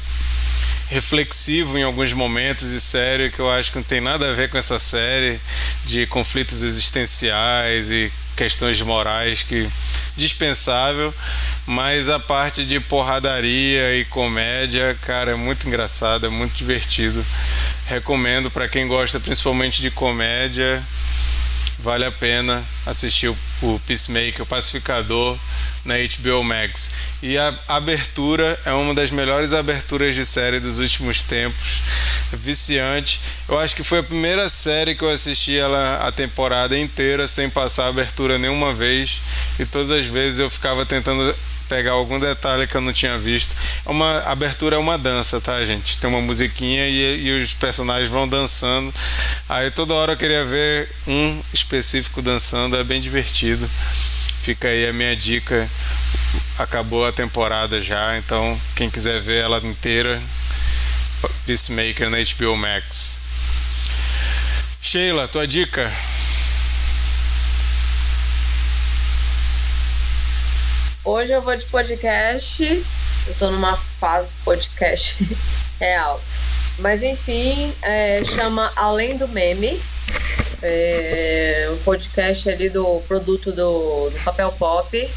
reflexivo em alguns momentos e sério que eu acho que não tem nada a ver com essa série de conflitos existenciais e questões morais que dispensável, mas a parte de porradaria e comédia, cara, é muito engraçado, é muito divertido. Recomendo para quem gosta principalmente de comédia, vale a pena assistir o, Peacemaker, o Pacificador na HBO Max. E a abertura é uma das melhores aberturas de série dos últimos tempos. Viciante. Eu acho que foi a primeira série que eu assisti ela a temporada inteira sem passar a abertura nenhuma vez. E todas as vezes eu ficava tentando pegar algum detalhe que eu não tinha visto. É uma abertura é uma dança, tá, gente? Tem uma musiquinha e, e, os personagens vão dançando. Aí toda hora eu queria ver um específico dançando, é bem divertido. Fica aí a minha dica. Acabou a temporada já, então quem quiser ver ela inteira, Peacemaker na HBO Max. Sheila, tua dica? Hoje eu vou de podcast. Eu tô numa fase podcast real. Mas enfim, é, chama Além do Meme é, um podcast ali do produto do, do Papel Pop.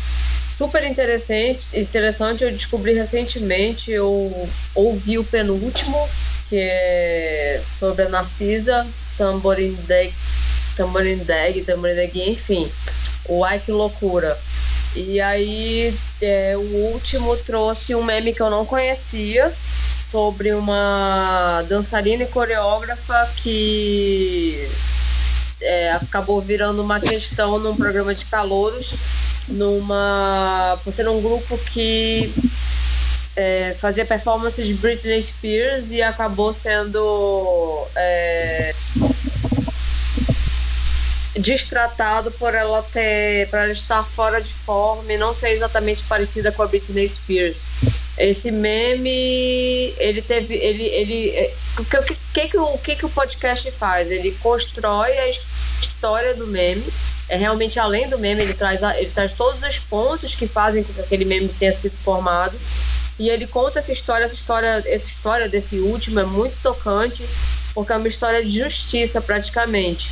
Super interessante, interessante. Eu descobri recentemente, eu ouvi o penúltimo, que é sobre a Narcisa Tamborindeg, Tamborindeg, Tamborindeg, enfim. O Ai Que Loucura. E aí, é, o último trouxe um meme que eu não conhecia sobre uma dançarina e coreógrafa que é, acabou virando uma questão num programa de calouros, numa. por ser um grupo que é, fazia performance de Britney Spears e acabou sendo é, destratado por ela ter. por ela estar fora de forma e não ser exatamente parecida com a Britney Spears. Esse meme, ele teve. Ele, ele, é, o que, que, que, o, que, que o podcast faz? Ele constrói a história do meme. É realmente além do meme, ele traz, ele traz todos os pontos que fazem com que aquele meme tenha sido formado. E ele conta essa história, essa história, essa história desse último é muito tocante, porque é uma história de justiça praticamente.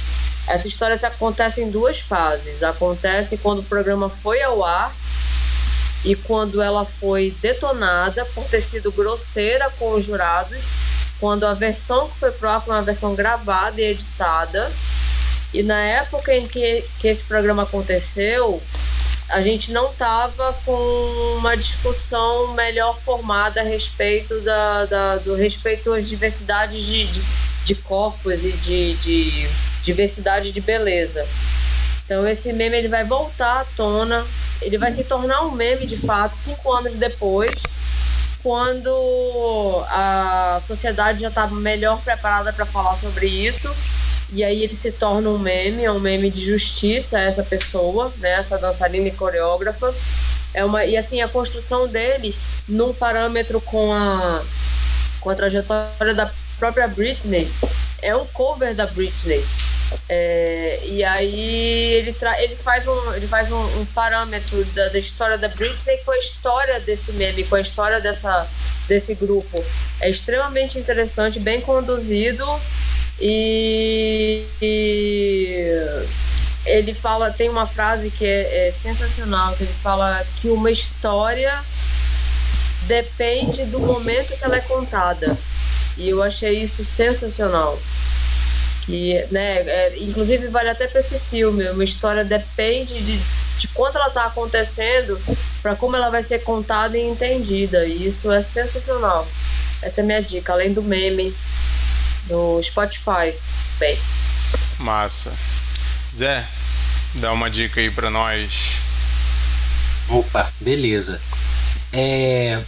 Essa história se acontece em duas fases. Acontece quando o programa foi ao ar e quando ela foi detonada por ter sido grosseira com os jurados, quando a versão que foi pro ar foi uma versão gravada e editada. E na época em que, que esse programa aconteceu, a gente não estava com uma discussão melhor formada a respeito da, da do respeito às diversidades de, de, de corpos e de, de diversidade de beleza. Então esse meme ele vai voltar à tona, ele vai se tornar um meme de fato cinco anos depois, quando a sociedade já está melhor preparada para falar sobre isso. E aí ele se torna um meme, é um meme de justiça a essa pessoa, né, essa dançarina e coreógrafa. É uma, e assim, a construção dele num parâmetro com a, com a trajetória da própria Britney é um cover da Britney. É, e aí ele, ele faz um, ele faz um, um parâmetro da, da, história da Britney com a história desse meme, com a história dessa, desse grupo. É extremamente interessante, bem conduzido e, e ele fala, tem uma frase que é, é sensacional, que ele fala que uma história depende do momento que ela é contada. E eu achei isso sensacional. Que, né, é, inclusive vale até para esse filme, uma história depende de, de quanto ela está acontecendo para como ela vai ser contada e entendida. E isso é sensacional. Essa é a minha dica, além do meme do Spotify. Bem. Massa. Zé, dá uma dica aí para nós. Opa, beleza. É,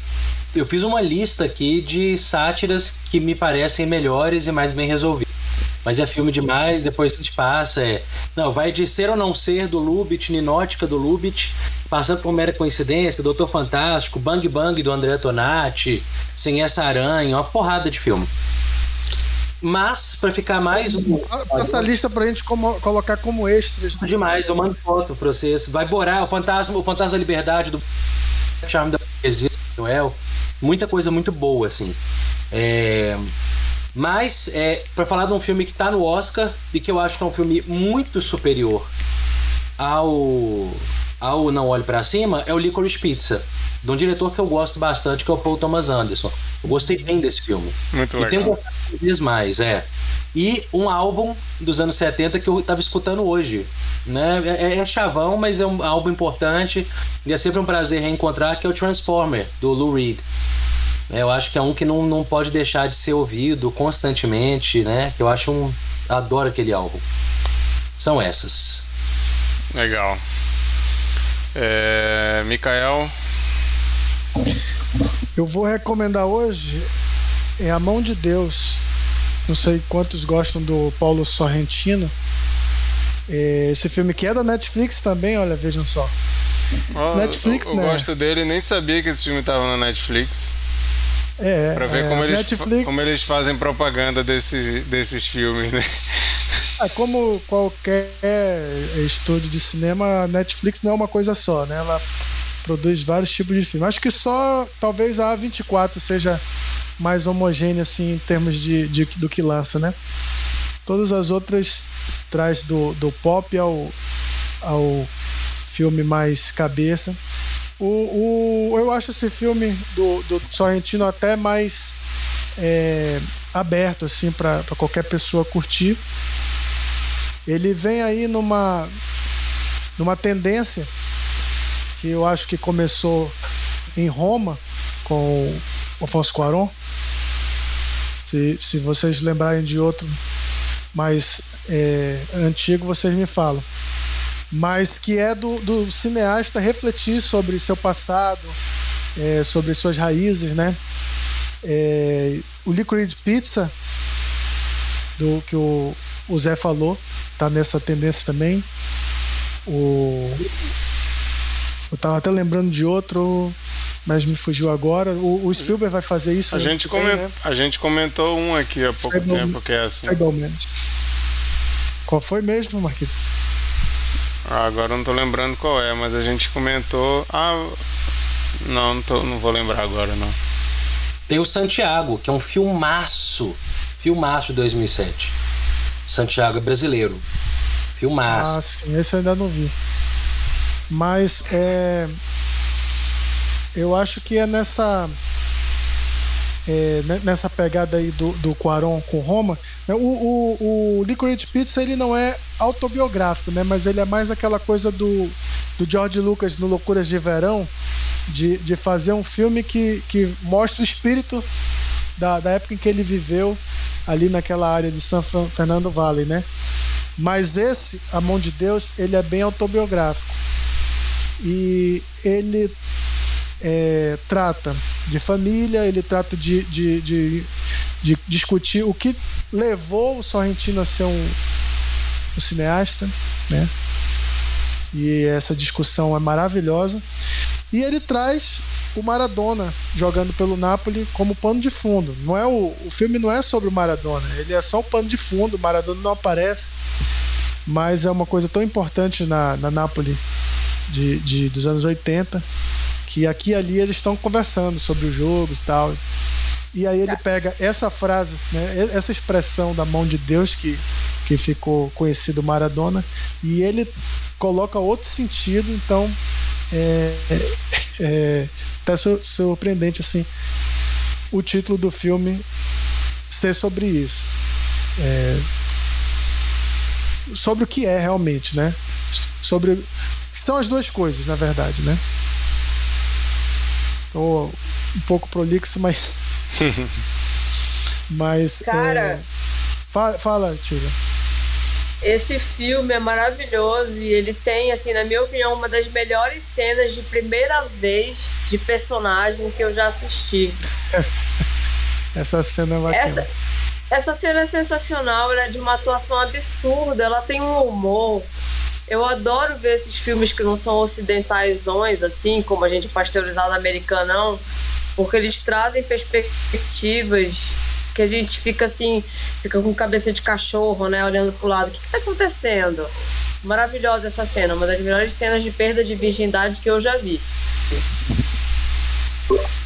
eu fiz uma lista aqui de sátiras que me parecem melhores e mais bem resolvidas. Mas é filme demais, depois a gente passa. É... Não, vai de ser ou não ser do Lubitsch, Ninótica do Lubitsch, passando por mera coincidência, Doutor Fantástico, Bang Bang do André Tonati, Sem Essa Aranha, uma porrada de filme. Mas, para ficar mais. Essa lista pra gente como, colocar como extras. Né? Demais, eu mando foto pra vocês. Vai borar o fantasma, o fantasma da liberdade do Charme da Poesia do Noel muita coisa muito boa, assim. É... Mas, é, para falar de um filme que está no Oscar e que eu acho que é um filme muito superior ao, ao Não Olhe para Cima, é o Licorice Pizza, de um diretor que eu gosto bastante, que é o Paul Thomas Anderson. Eu gostei bem desse filme. Muito e legal. tenho gostado cada vez mais, é. E um álbum dos anos 70 que eu estava escutando hoje. Né? É, é, chavão, mas é um álbum importante e é sempre um prazer reencontrar, que é o Transformer, do Lou Reed. É, eu acho que é um que não, não pode deixar de ser ouvido constantemente, né? Que eu acho um. Adoro aquele álbum. São essas. Legal. É, Mikael. Eu vou recomendar hoje é A Mão de Deus. Não sei quantos gostam do Paulo Sorrentino. É, esse filme que é da Netflix também, olha, vejam só. Oh, Netflix, eu, eu né? gosto dele, nem sabia que esse filme estava na Netflix. É, pra ver é, como, eles, Netflix... como eles fazem propaganda desse, desses filmes, né? É, como qualquer estúdio de cinema, a Netflix não é uma coisa só, né? Ela produz vários tipos de filmes. Acho que só talvez a A24 seja mais homogênea assim em termos de, de do que lança, né? Todas as outras traz do, do pop ao, ao filme mais cabeça. O, o, eu acho esse filme do, do Sorrentino até mais é, aberto assim para qualquer pessoa curtir. Ele vem aí numa numa tendência que eu acho que começou em Roma com o Afonso Cuarón. Se, se vocês lembrarem de outro mais é, antigo, vocês me falam mas que é do, do cineasta refletir sobre seu passado, é, sobre suas raízes, né? É, o Liquid Pizza, do que o, o Zé falou, tá nessa tendência também. O, eu tava até lembrando de outro, mas me fugiu agora. O, o Spielberg vai fazer isso. A gente, coment, né? a gente comentou um aqui há pouco Fable, tempo que é assim. Qual foi mesmo, Marquinhos? Ah, agora eu não tô lembrando qual é, mas a gente comentou. Ah, não, não, tô, não vou lembrar agora não. Tem o Santiago, que é um filmaço. Filmaço de 2007. Santiago é brasileiro. Filmaço. Ah, sim, esse eu ainda não vi. Mas é. Eu acho que é nessa é, nessa pegada aí do, do Quaron com Roma. Né? O, o, o Licorice Pizza ele não é autobiográfico, né? mas ele é mais aquela coisa do, do George Lucas no Loucuras de Verão, de, de fazer um filme que, que mostra o espírito da, da época em que ele viveu ali naquela área de São Fernando Valley, né? Mas esse, A Mão de Deus, ele é bem autobiográfico. E ele é, trata de família, ele trata de, de, de, de, discutir o que levou o Sorrentino a ser um, um cineasta, né? E essa discussão é maravilhosa. E ele traz o Maradona jogando pelo Napoli como pano de fundo. Não é o, o filme não é sobre o Maradona, ele é só o pano de fundo. O Maradona não aparece, mas é uma coisa tão importante na, na Napoli de, de, dos anos 80 que aqui e ali eles estão conversando sobre o jogo e tal. E aí ele pega essa frase, né, essa expressão da mão de Deus que, que ficou conhecido Maradona, e ele coloca outro sentido, então é, é, é até surpreendente assim o título do filme ser sobre isso. É, sobre o que é realmente, né? Sobre são as duas coisas, na verdade, né? Tô um pouco prolixo, mas mas cara, é... fala, fala Tira. Esse filme é maravilhoso e ele tem, assim, na minha opinião, uma das melhores cenas de primeira vez de personagem que eu já assisti. Essa cena é bacana. Essa, essa cena é sensacional, ela é de uma atuação absurda, ela tem um humor. Eu adoro ver esses filmes que não são ocidentais, assim, como a gente pasteurizado americanão, porque eles trazem perspectivas que a gente fica assim, fica com cabeça de cachorro, né, olhando pro lado. O que, que tá acontecendo? Maravilhosa essa cena, uma das melhores cenas de perda de virgindade que eu já vi.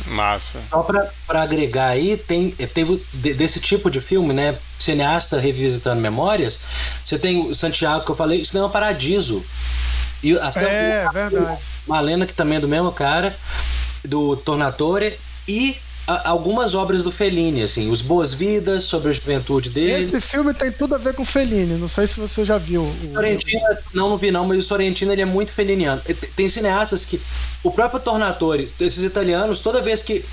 Massa. Só pra, pra agregar aí, tem, teve desse tipo de filme, né? Cineasta revisitando memórias. Você tem o Santiago que eu falei, isso não é um paradiso. E até é, o, verdade. Malena, que também é do mesmo cara, do Tornatore, e algumas obras do Fellini, assim, Os Boas Vidas, sobre a juventude dele. Esse filme tem tudo a ver com Fellini, não sei se você já viu. O... Sorrentino, não, não vi não, mas o Sorrentino ele é muito feliniano. Tem cineastas que, o próprio Tornatore, esses italianos, toda vez que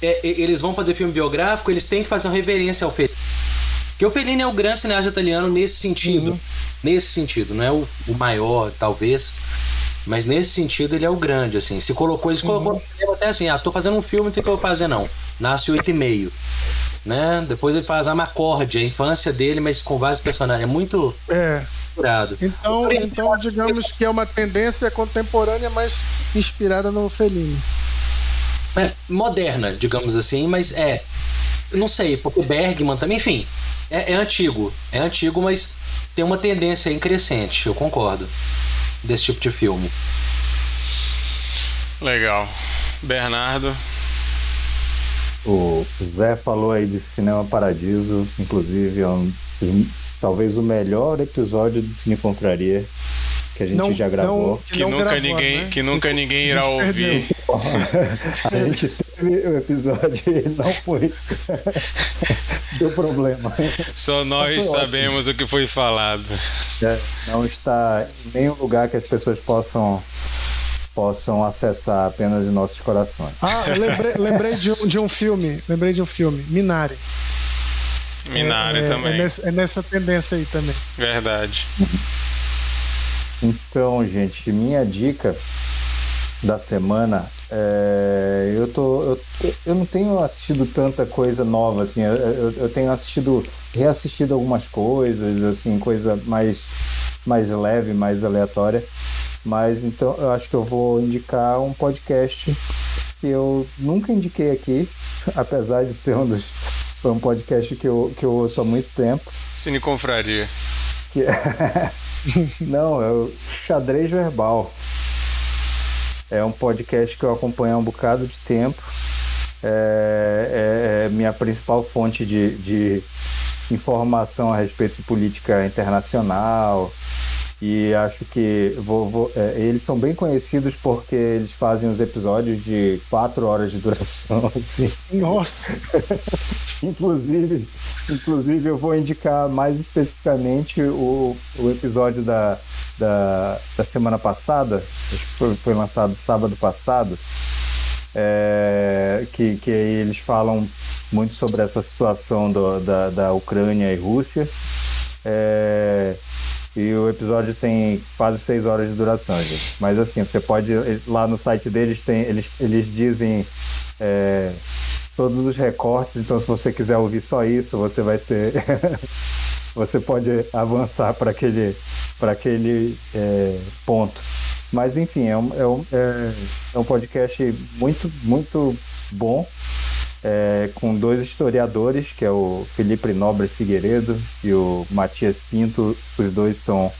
é, eles vão fazer filme biográfico, eles têm que fazer uma reverência ao Fellini. Porque o Fellini é o grande cineasta italiano nesse sentido. Uhum. Nesse sentido, não é o, o maior, talvez, mas nesse sentido ele é o grande, assim. Se colocou, eles colocou uhum. até assim, ah, tô fazendo um filme, não sei o que eu vou fazer, não. Nasce oito e meio. Né? Depois ele faz a Macorde, a infância dele, mas com vários personagens. É muito é. Curado. Então, então, digamos que é uma tendência contemporânea, mas inspirada no Fellini. É, moderna, digamos assim, mas é. Não sei, porque Bergman também, enfim. É, é antigo. É antigo, mas tem uma tendência em crescente, eu concordo desse tipo de filme. Legal. Bernardo. O Zé falou aí de Cinema Paradiso, inclusive é um, talvez o melhor episódio de Cine Confraria que a gente não, já gravou. Não, que, que nunca gravou, ninguém, né? que nunca ninguém irá ouvir. a gente teve o episódio e não foi. Deu problema. Só nós sabemos o que foi falado. É, não está em nenhum lugar que as pessoas possam possam acessar apenas em nossos corações. Ah, eu lembrei, lembrei de, um, de um filme, lembrei de um filme, Minari. Minari é, é também. É nessa, é nessa tendência aí também. Verdade. Então, gente, minha dica da semana é, eu tô eu, eu não tenho assistido tanta coisa nova assim eu, eu, eu, tenho assistido reassistido algumas coisas assim coisa mais mais leve mais aleatória mas então eu acho que eu vou indicar um podcast que eu nunca indiquei aqui apesar de ser um dos foi um podcast que eu, que eu ouço há muito tempo. Cine Confraria. Que é Não, é o Xadrez Verbal. É um podcast que eu acompanho há um bocado de tempo. É, é, é minha principal fonte de, de informação a respeito de política internacional, e acho que vou, vou, é, eles são bem conhecidos porque eles fazem os episódios de quatro horas de duração. Assim. Nossa! inclusive, inclusive, eu vou indicar mais especificamente o, o episódio da, da, da semana passada, acho que foi, foi lançado sábado passado, é, que, que eles falam muito sobre essa situação do, da, da Ucrânia e Rússia. É, E o episódio tem quase seis horas de duração, gente. Mas assim, você pode. Lá no site deles tem. Eles, eles dizem é, todos os recortes, então se você quiser ouvir só isso, você vai ter. você pode avançar para aquele, pra aquele é, ponto. Mas enfim, é um, é, um, é, é um podcast muito, muito bom. É, com dois historiadores, que é o Felipe Nobre Figueiredo e o Matias Pinto. Os dois são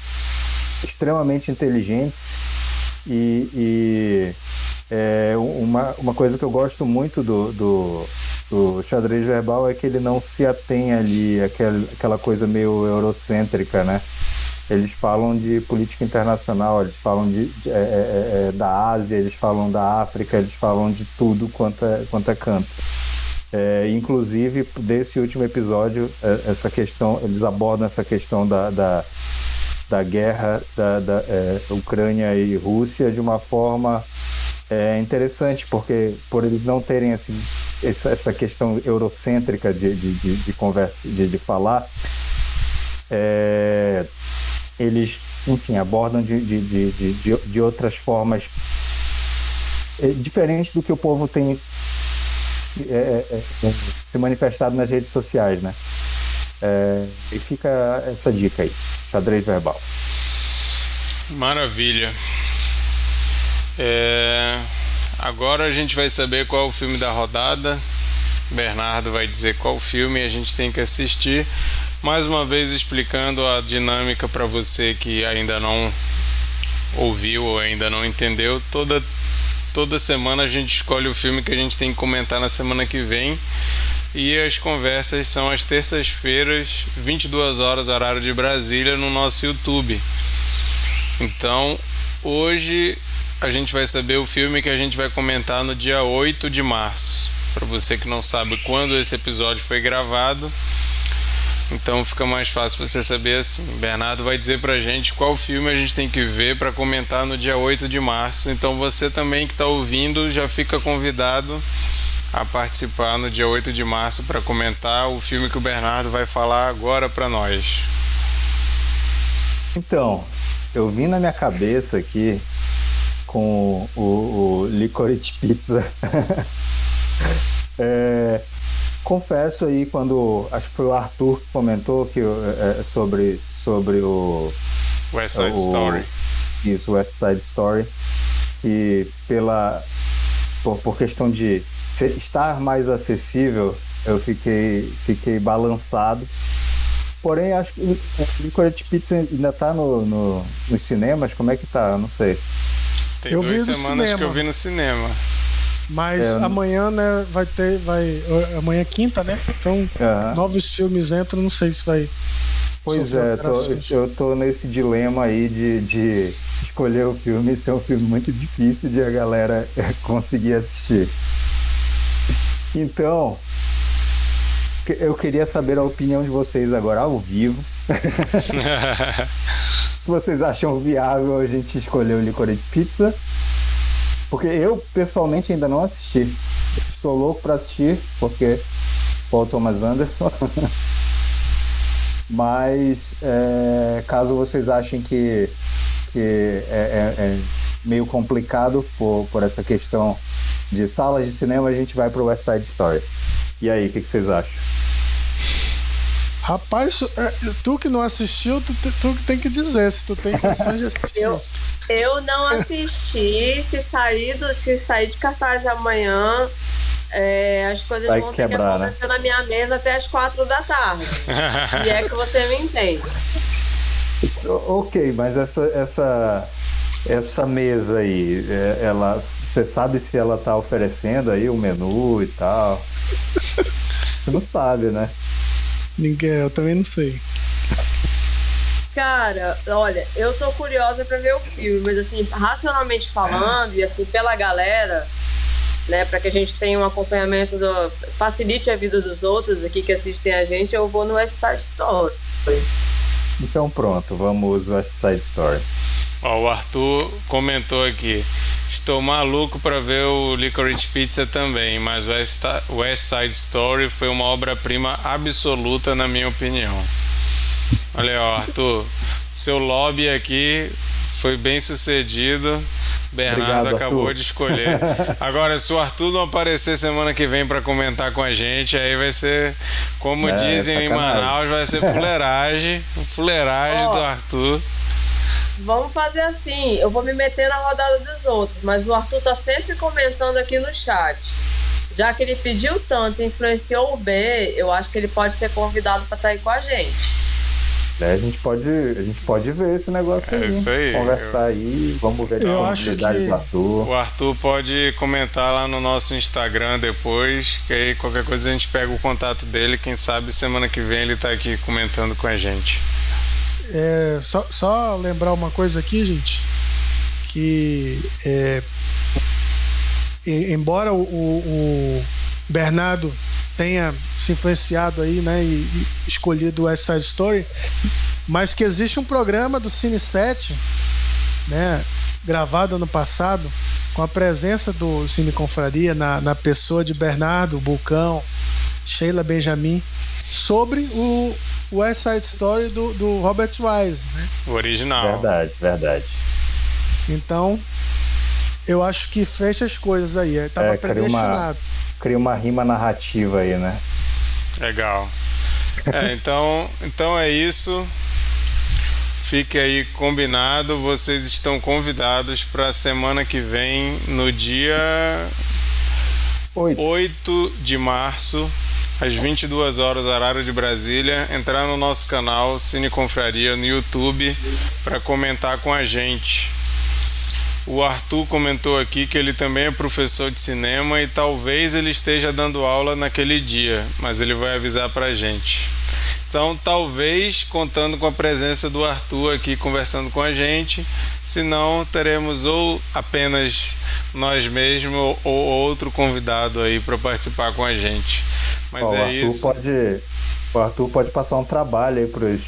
extremamente inteligentes e, e é, uma, uma coisa que eu gosto muito do, do, do, xadrez verbal é que ele não se atém ali àquela, aquela coisa meio eurocêntrica, né? Eles falam de política internacional, eles falam de, de é, é, é, é da Ásia, eles falam da África, eles falam de tudo quanto é, quanto é canto. É, inclusive, desse último episódio, é, essa questão, eles abordam essa questão da, da, da guerra da, da é, Ucrânia e Rússia de uma forma é, interessante, porque por eles não terem assim, essa, essa questão eurocêntrica de, de, de, de conversa, de, de falar, é, eles, enfim, abordam de, de, de, de, de outras formas é, diferentes do que o povo tem é, é, é, se manifestado nas redes sociais, né? É, e fica essa dica aí, xadrez verbal. Maravilha. É, agora a gente vai saber qual é o filme da rodada. Bernardo vai dizer qual filme a gente tem que assistir mais uma vez explicando a dinâmica para você que ainda não ouviu ou ainda não entendeu. Toda toda semana a gente escolhe o filme que a gente tem que comentar na semana que vem. E as conversas são às terças-feiras, 22 horas horário de Brasília no nosso YouTube. Então, hoje a gente vai saber o filme que a gente vai comentar no dia 8 de março. Para você que não sabe quando esse episódio foi gravado, então fica mais fácil você saber assim. Bernardo vai dizer pra gente qual filme a gente tem que ver para comentar no dia 8 de março. Então você também que está ouvindo já fica convidado a participar no dia 8 de março para comentar o filme que o Bernardo vai falar agora para nós. Então, eu vim na minha cabeça aqui com o, o Licorice Pizza. é, confesso aí quando acho que foi o Arthur que comentou que é, é, sobre sobre o West Side o, Story. Isso West Side Story que pela por, por questão de estar mais acessível eu fiquei fiquei balançado. Porém acho que o Licorice Pizza ainda tá no, no, nos cinemas? Como é que tá? Eu não sei. Tem eu duas semanas que eu vi no cinema mas é, amanhã, né, vai ter. Vai, amanhã é quinta, né? Então, novos filmes entram, não sei se vai. Pois é, tô, eu tô nesse dilema aí de, de escolher o filme. Esse é um filme muito difícil de a galera conseguir assistir. Então, eu queria saber a opinião de vocês agora ao vivo. se vocês acham viável a gente escolher o Licorice Pizza porque eu, pessoalmente, ainda não assisti. Estou louco para assistir, porque Paul Thomas Anderson. Mas, é, caso vocês achem que, que é, é, é, meio complicado por, por essa questão de salas de cinema, a gente vai para o West Side Story. E aí, o que, que vocês acham? Rapaz, é, tu que não assistiu, tu, tu que tem que dizer se tu tem condições de assistir. Eu, eu não assisti. se sair, do, se sair de cartaz amanhã, é, as coisas Vai vão quebrar, ter que né? acontecer né? na minha mesa até as quatro da tarde. e é que você me entende. Ok, mas essa, essa, essa mesa aí, é, ela, você sabe se ela tá oferecendo aí o menu e tal? Você não sabe, né? Ninguém, eu também não sei. Cara, olha, eu tô curiosa para ver o filme, mas assim, racionalmente falando, e assim, pela galera, né, para que a gente tenha um acompanhamento do. facilite a vida dos outros aqui que assistem a gente, eu vou no West Side Story. Então pronto, vamos West Side Story. Ó, o Arthur comentou aqui. Estou maluco para ver o Licorice Pizza também, mas West Side Story foi uma obra-prima absoluta na minha opinião. Olha aí, ó, Arthur. Seu lobby aqui foi bem sucedido. Bernardo Obrigado, acabou Arthur. de escolher. Agora, se o Arthur não aparecer semana que vem para comentar com a gente, aí vai ser, como É, dizem em sacanagem. Manaus, vai ser fuleiragem. Fuleiragem Ó. do Arthur. Vamos fazer assim, eu vou me meter na rodada dos outros, mas o Arthur tá sempre comentando aqui no chat. Já que ele pediu tanto e influenciou o B, eu acho que ele pode ser convidado para estar aí com a gente. É, a gente pode, a gente pode ver esse negócio É aí. isso aí. Conversar aí, vamos ver a Eu acho disponibilidade que- do Arthur. O Arthur pode comentar lá no nosso Instagram depois, que aí qualquer coisa a gente pega o contato dele. Quem sabe semana que vem ele tá aqui comentando com a gente. É, só, só lembrar uma coisa aqui, gente, que é, embora o, o- o Bernardo tenha se influenciado aí, né, e, e escolhido o West Side Story, mas que existe um programa do Cine 7, né, gravado ano passado, com a presença do Cine Confraria na, na pessoa de Bernardo, Bulcão, Sheila Benjamin, sobre o West Side Story do, do Robert Wise, né? O original. Verdade, verdade. Então, eu acho que fecha as coisas aí. é, Tava É, cria uma- predestinado. Cria uma rima narrativa aí, né? Legal. É, então, então é isso. Fique aí combinado. Vocês estão convidados para a semana que vem, no dia Oito. 8 de março, às 22 horas, horário de Brasília, entrar no nosso canal Cine Confraria no YouTube para comentar com a gente. O Arthur comentou aqui que ele também é professor de cinema e talvez ele esteja dando aula naquele dia, mas ele vai avisar pra gente. Então, talvez contando com a presença do Arthur aqui conversando com a gente, senão teremos ou apenas nós mesmos ou outro convidado aí para participar com a gente. Mas Ó, o, é Arthur isso. Pode, o Arthur pode passar um trabalho aí pros,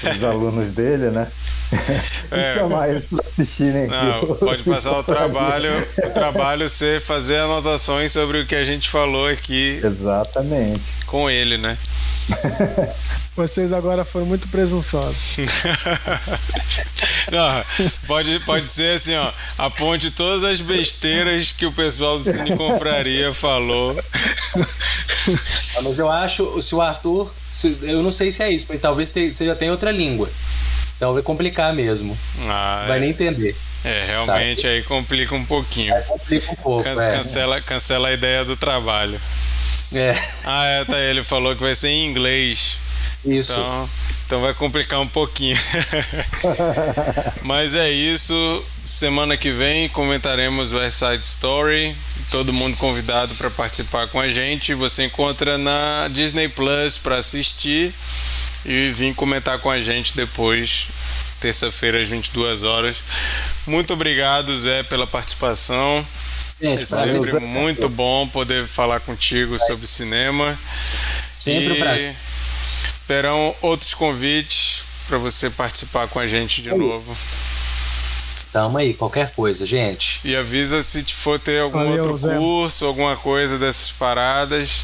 pros alunos dele, né? É. Chamar eles pra assistirem aqui. Não, o pode passar o trabalho, o trabalho ser fazer anotações sobre o que a gente falou aqui Exatamente. com ele, né? Vocês agora foram muito presunçosos. Não, pode, pode ser assim, ó. Aponte todas as besteiras que o pessoal do Cine Confraria falou. Mas eu acho, se o Arthur, se- eu não sei se é isso, mas talvez te- você já tenha outra língua. Então vai complicar mesmo. Ah, Vai é, nem entender. é, realmente aí complica um pouquinho. Complica um pouco. Can- é. Cancela, cancela a ideia do trabalho. É, Ah, é, tá. Ele falou que vai ser em inglês. isso. Então, então vai complicar um pouquinho. Mas é isso. Semana que vem comentaremos o West Side Story. Todo mundo convidado para participar com a gente. Você encontra na Disney Plus para assistir e vir comentar com a gente depois, terça-feira às 22 horas. Muito obrigado, Zé, pela participação. Gente, É prazer. sempre muito bom poder falar contigo sobre cinema. Sempre e prazer. terão outros convites para você participar com a gente de novo. Tamo aí, qualquer coisa, gente. E avisa se for ter algum Valeu, outro Zé. curso, alguma coisa dessas paradas.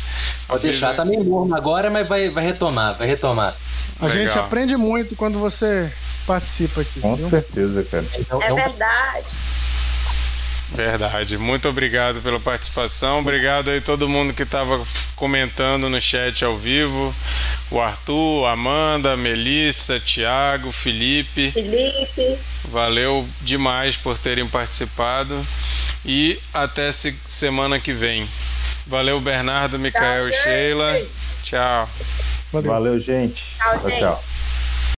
Pode Avisa- deixar, tá meio morno agora, mas vai, vai retomar, vai retomar. A Legal. gente aprende muito quando você participa aqui. Com viu? certeza, cara. É verdade. Verdade. Muito obrigado pela participação. Obrigado aí todo mundo que estava comentando no chat ao vivo. O Arthur, a Amanda, a Melissa, Thiago, Felipe. Felipe. Valeu demais por terem participado. E até se- semana que vem. Valeu, Bernardo, Micael e Sheila. Tchau. Valeu. Valeu, gente. Tchau, tchau. gente. tchau.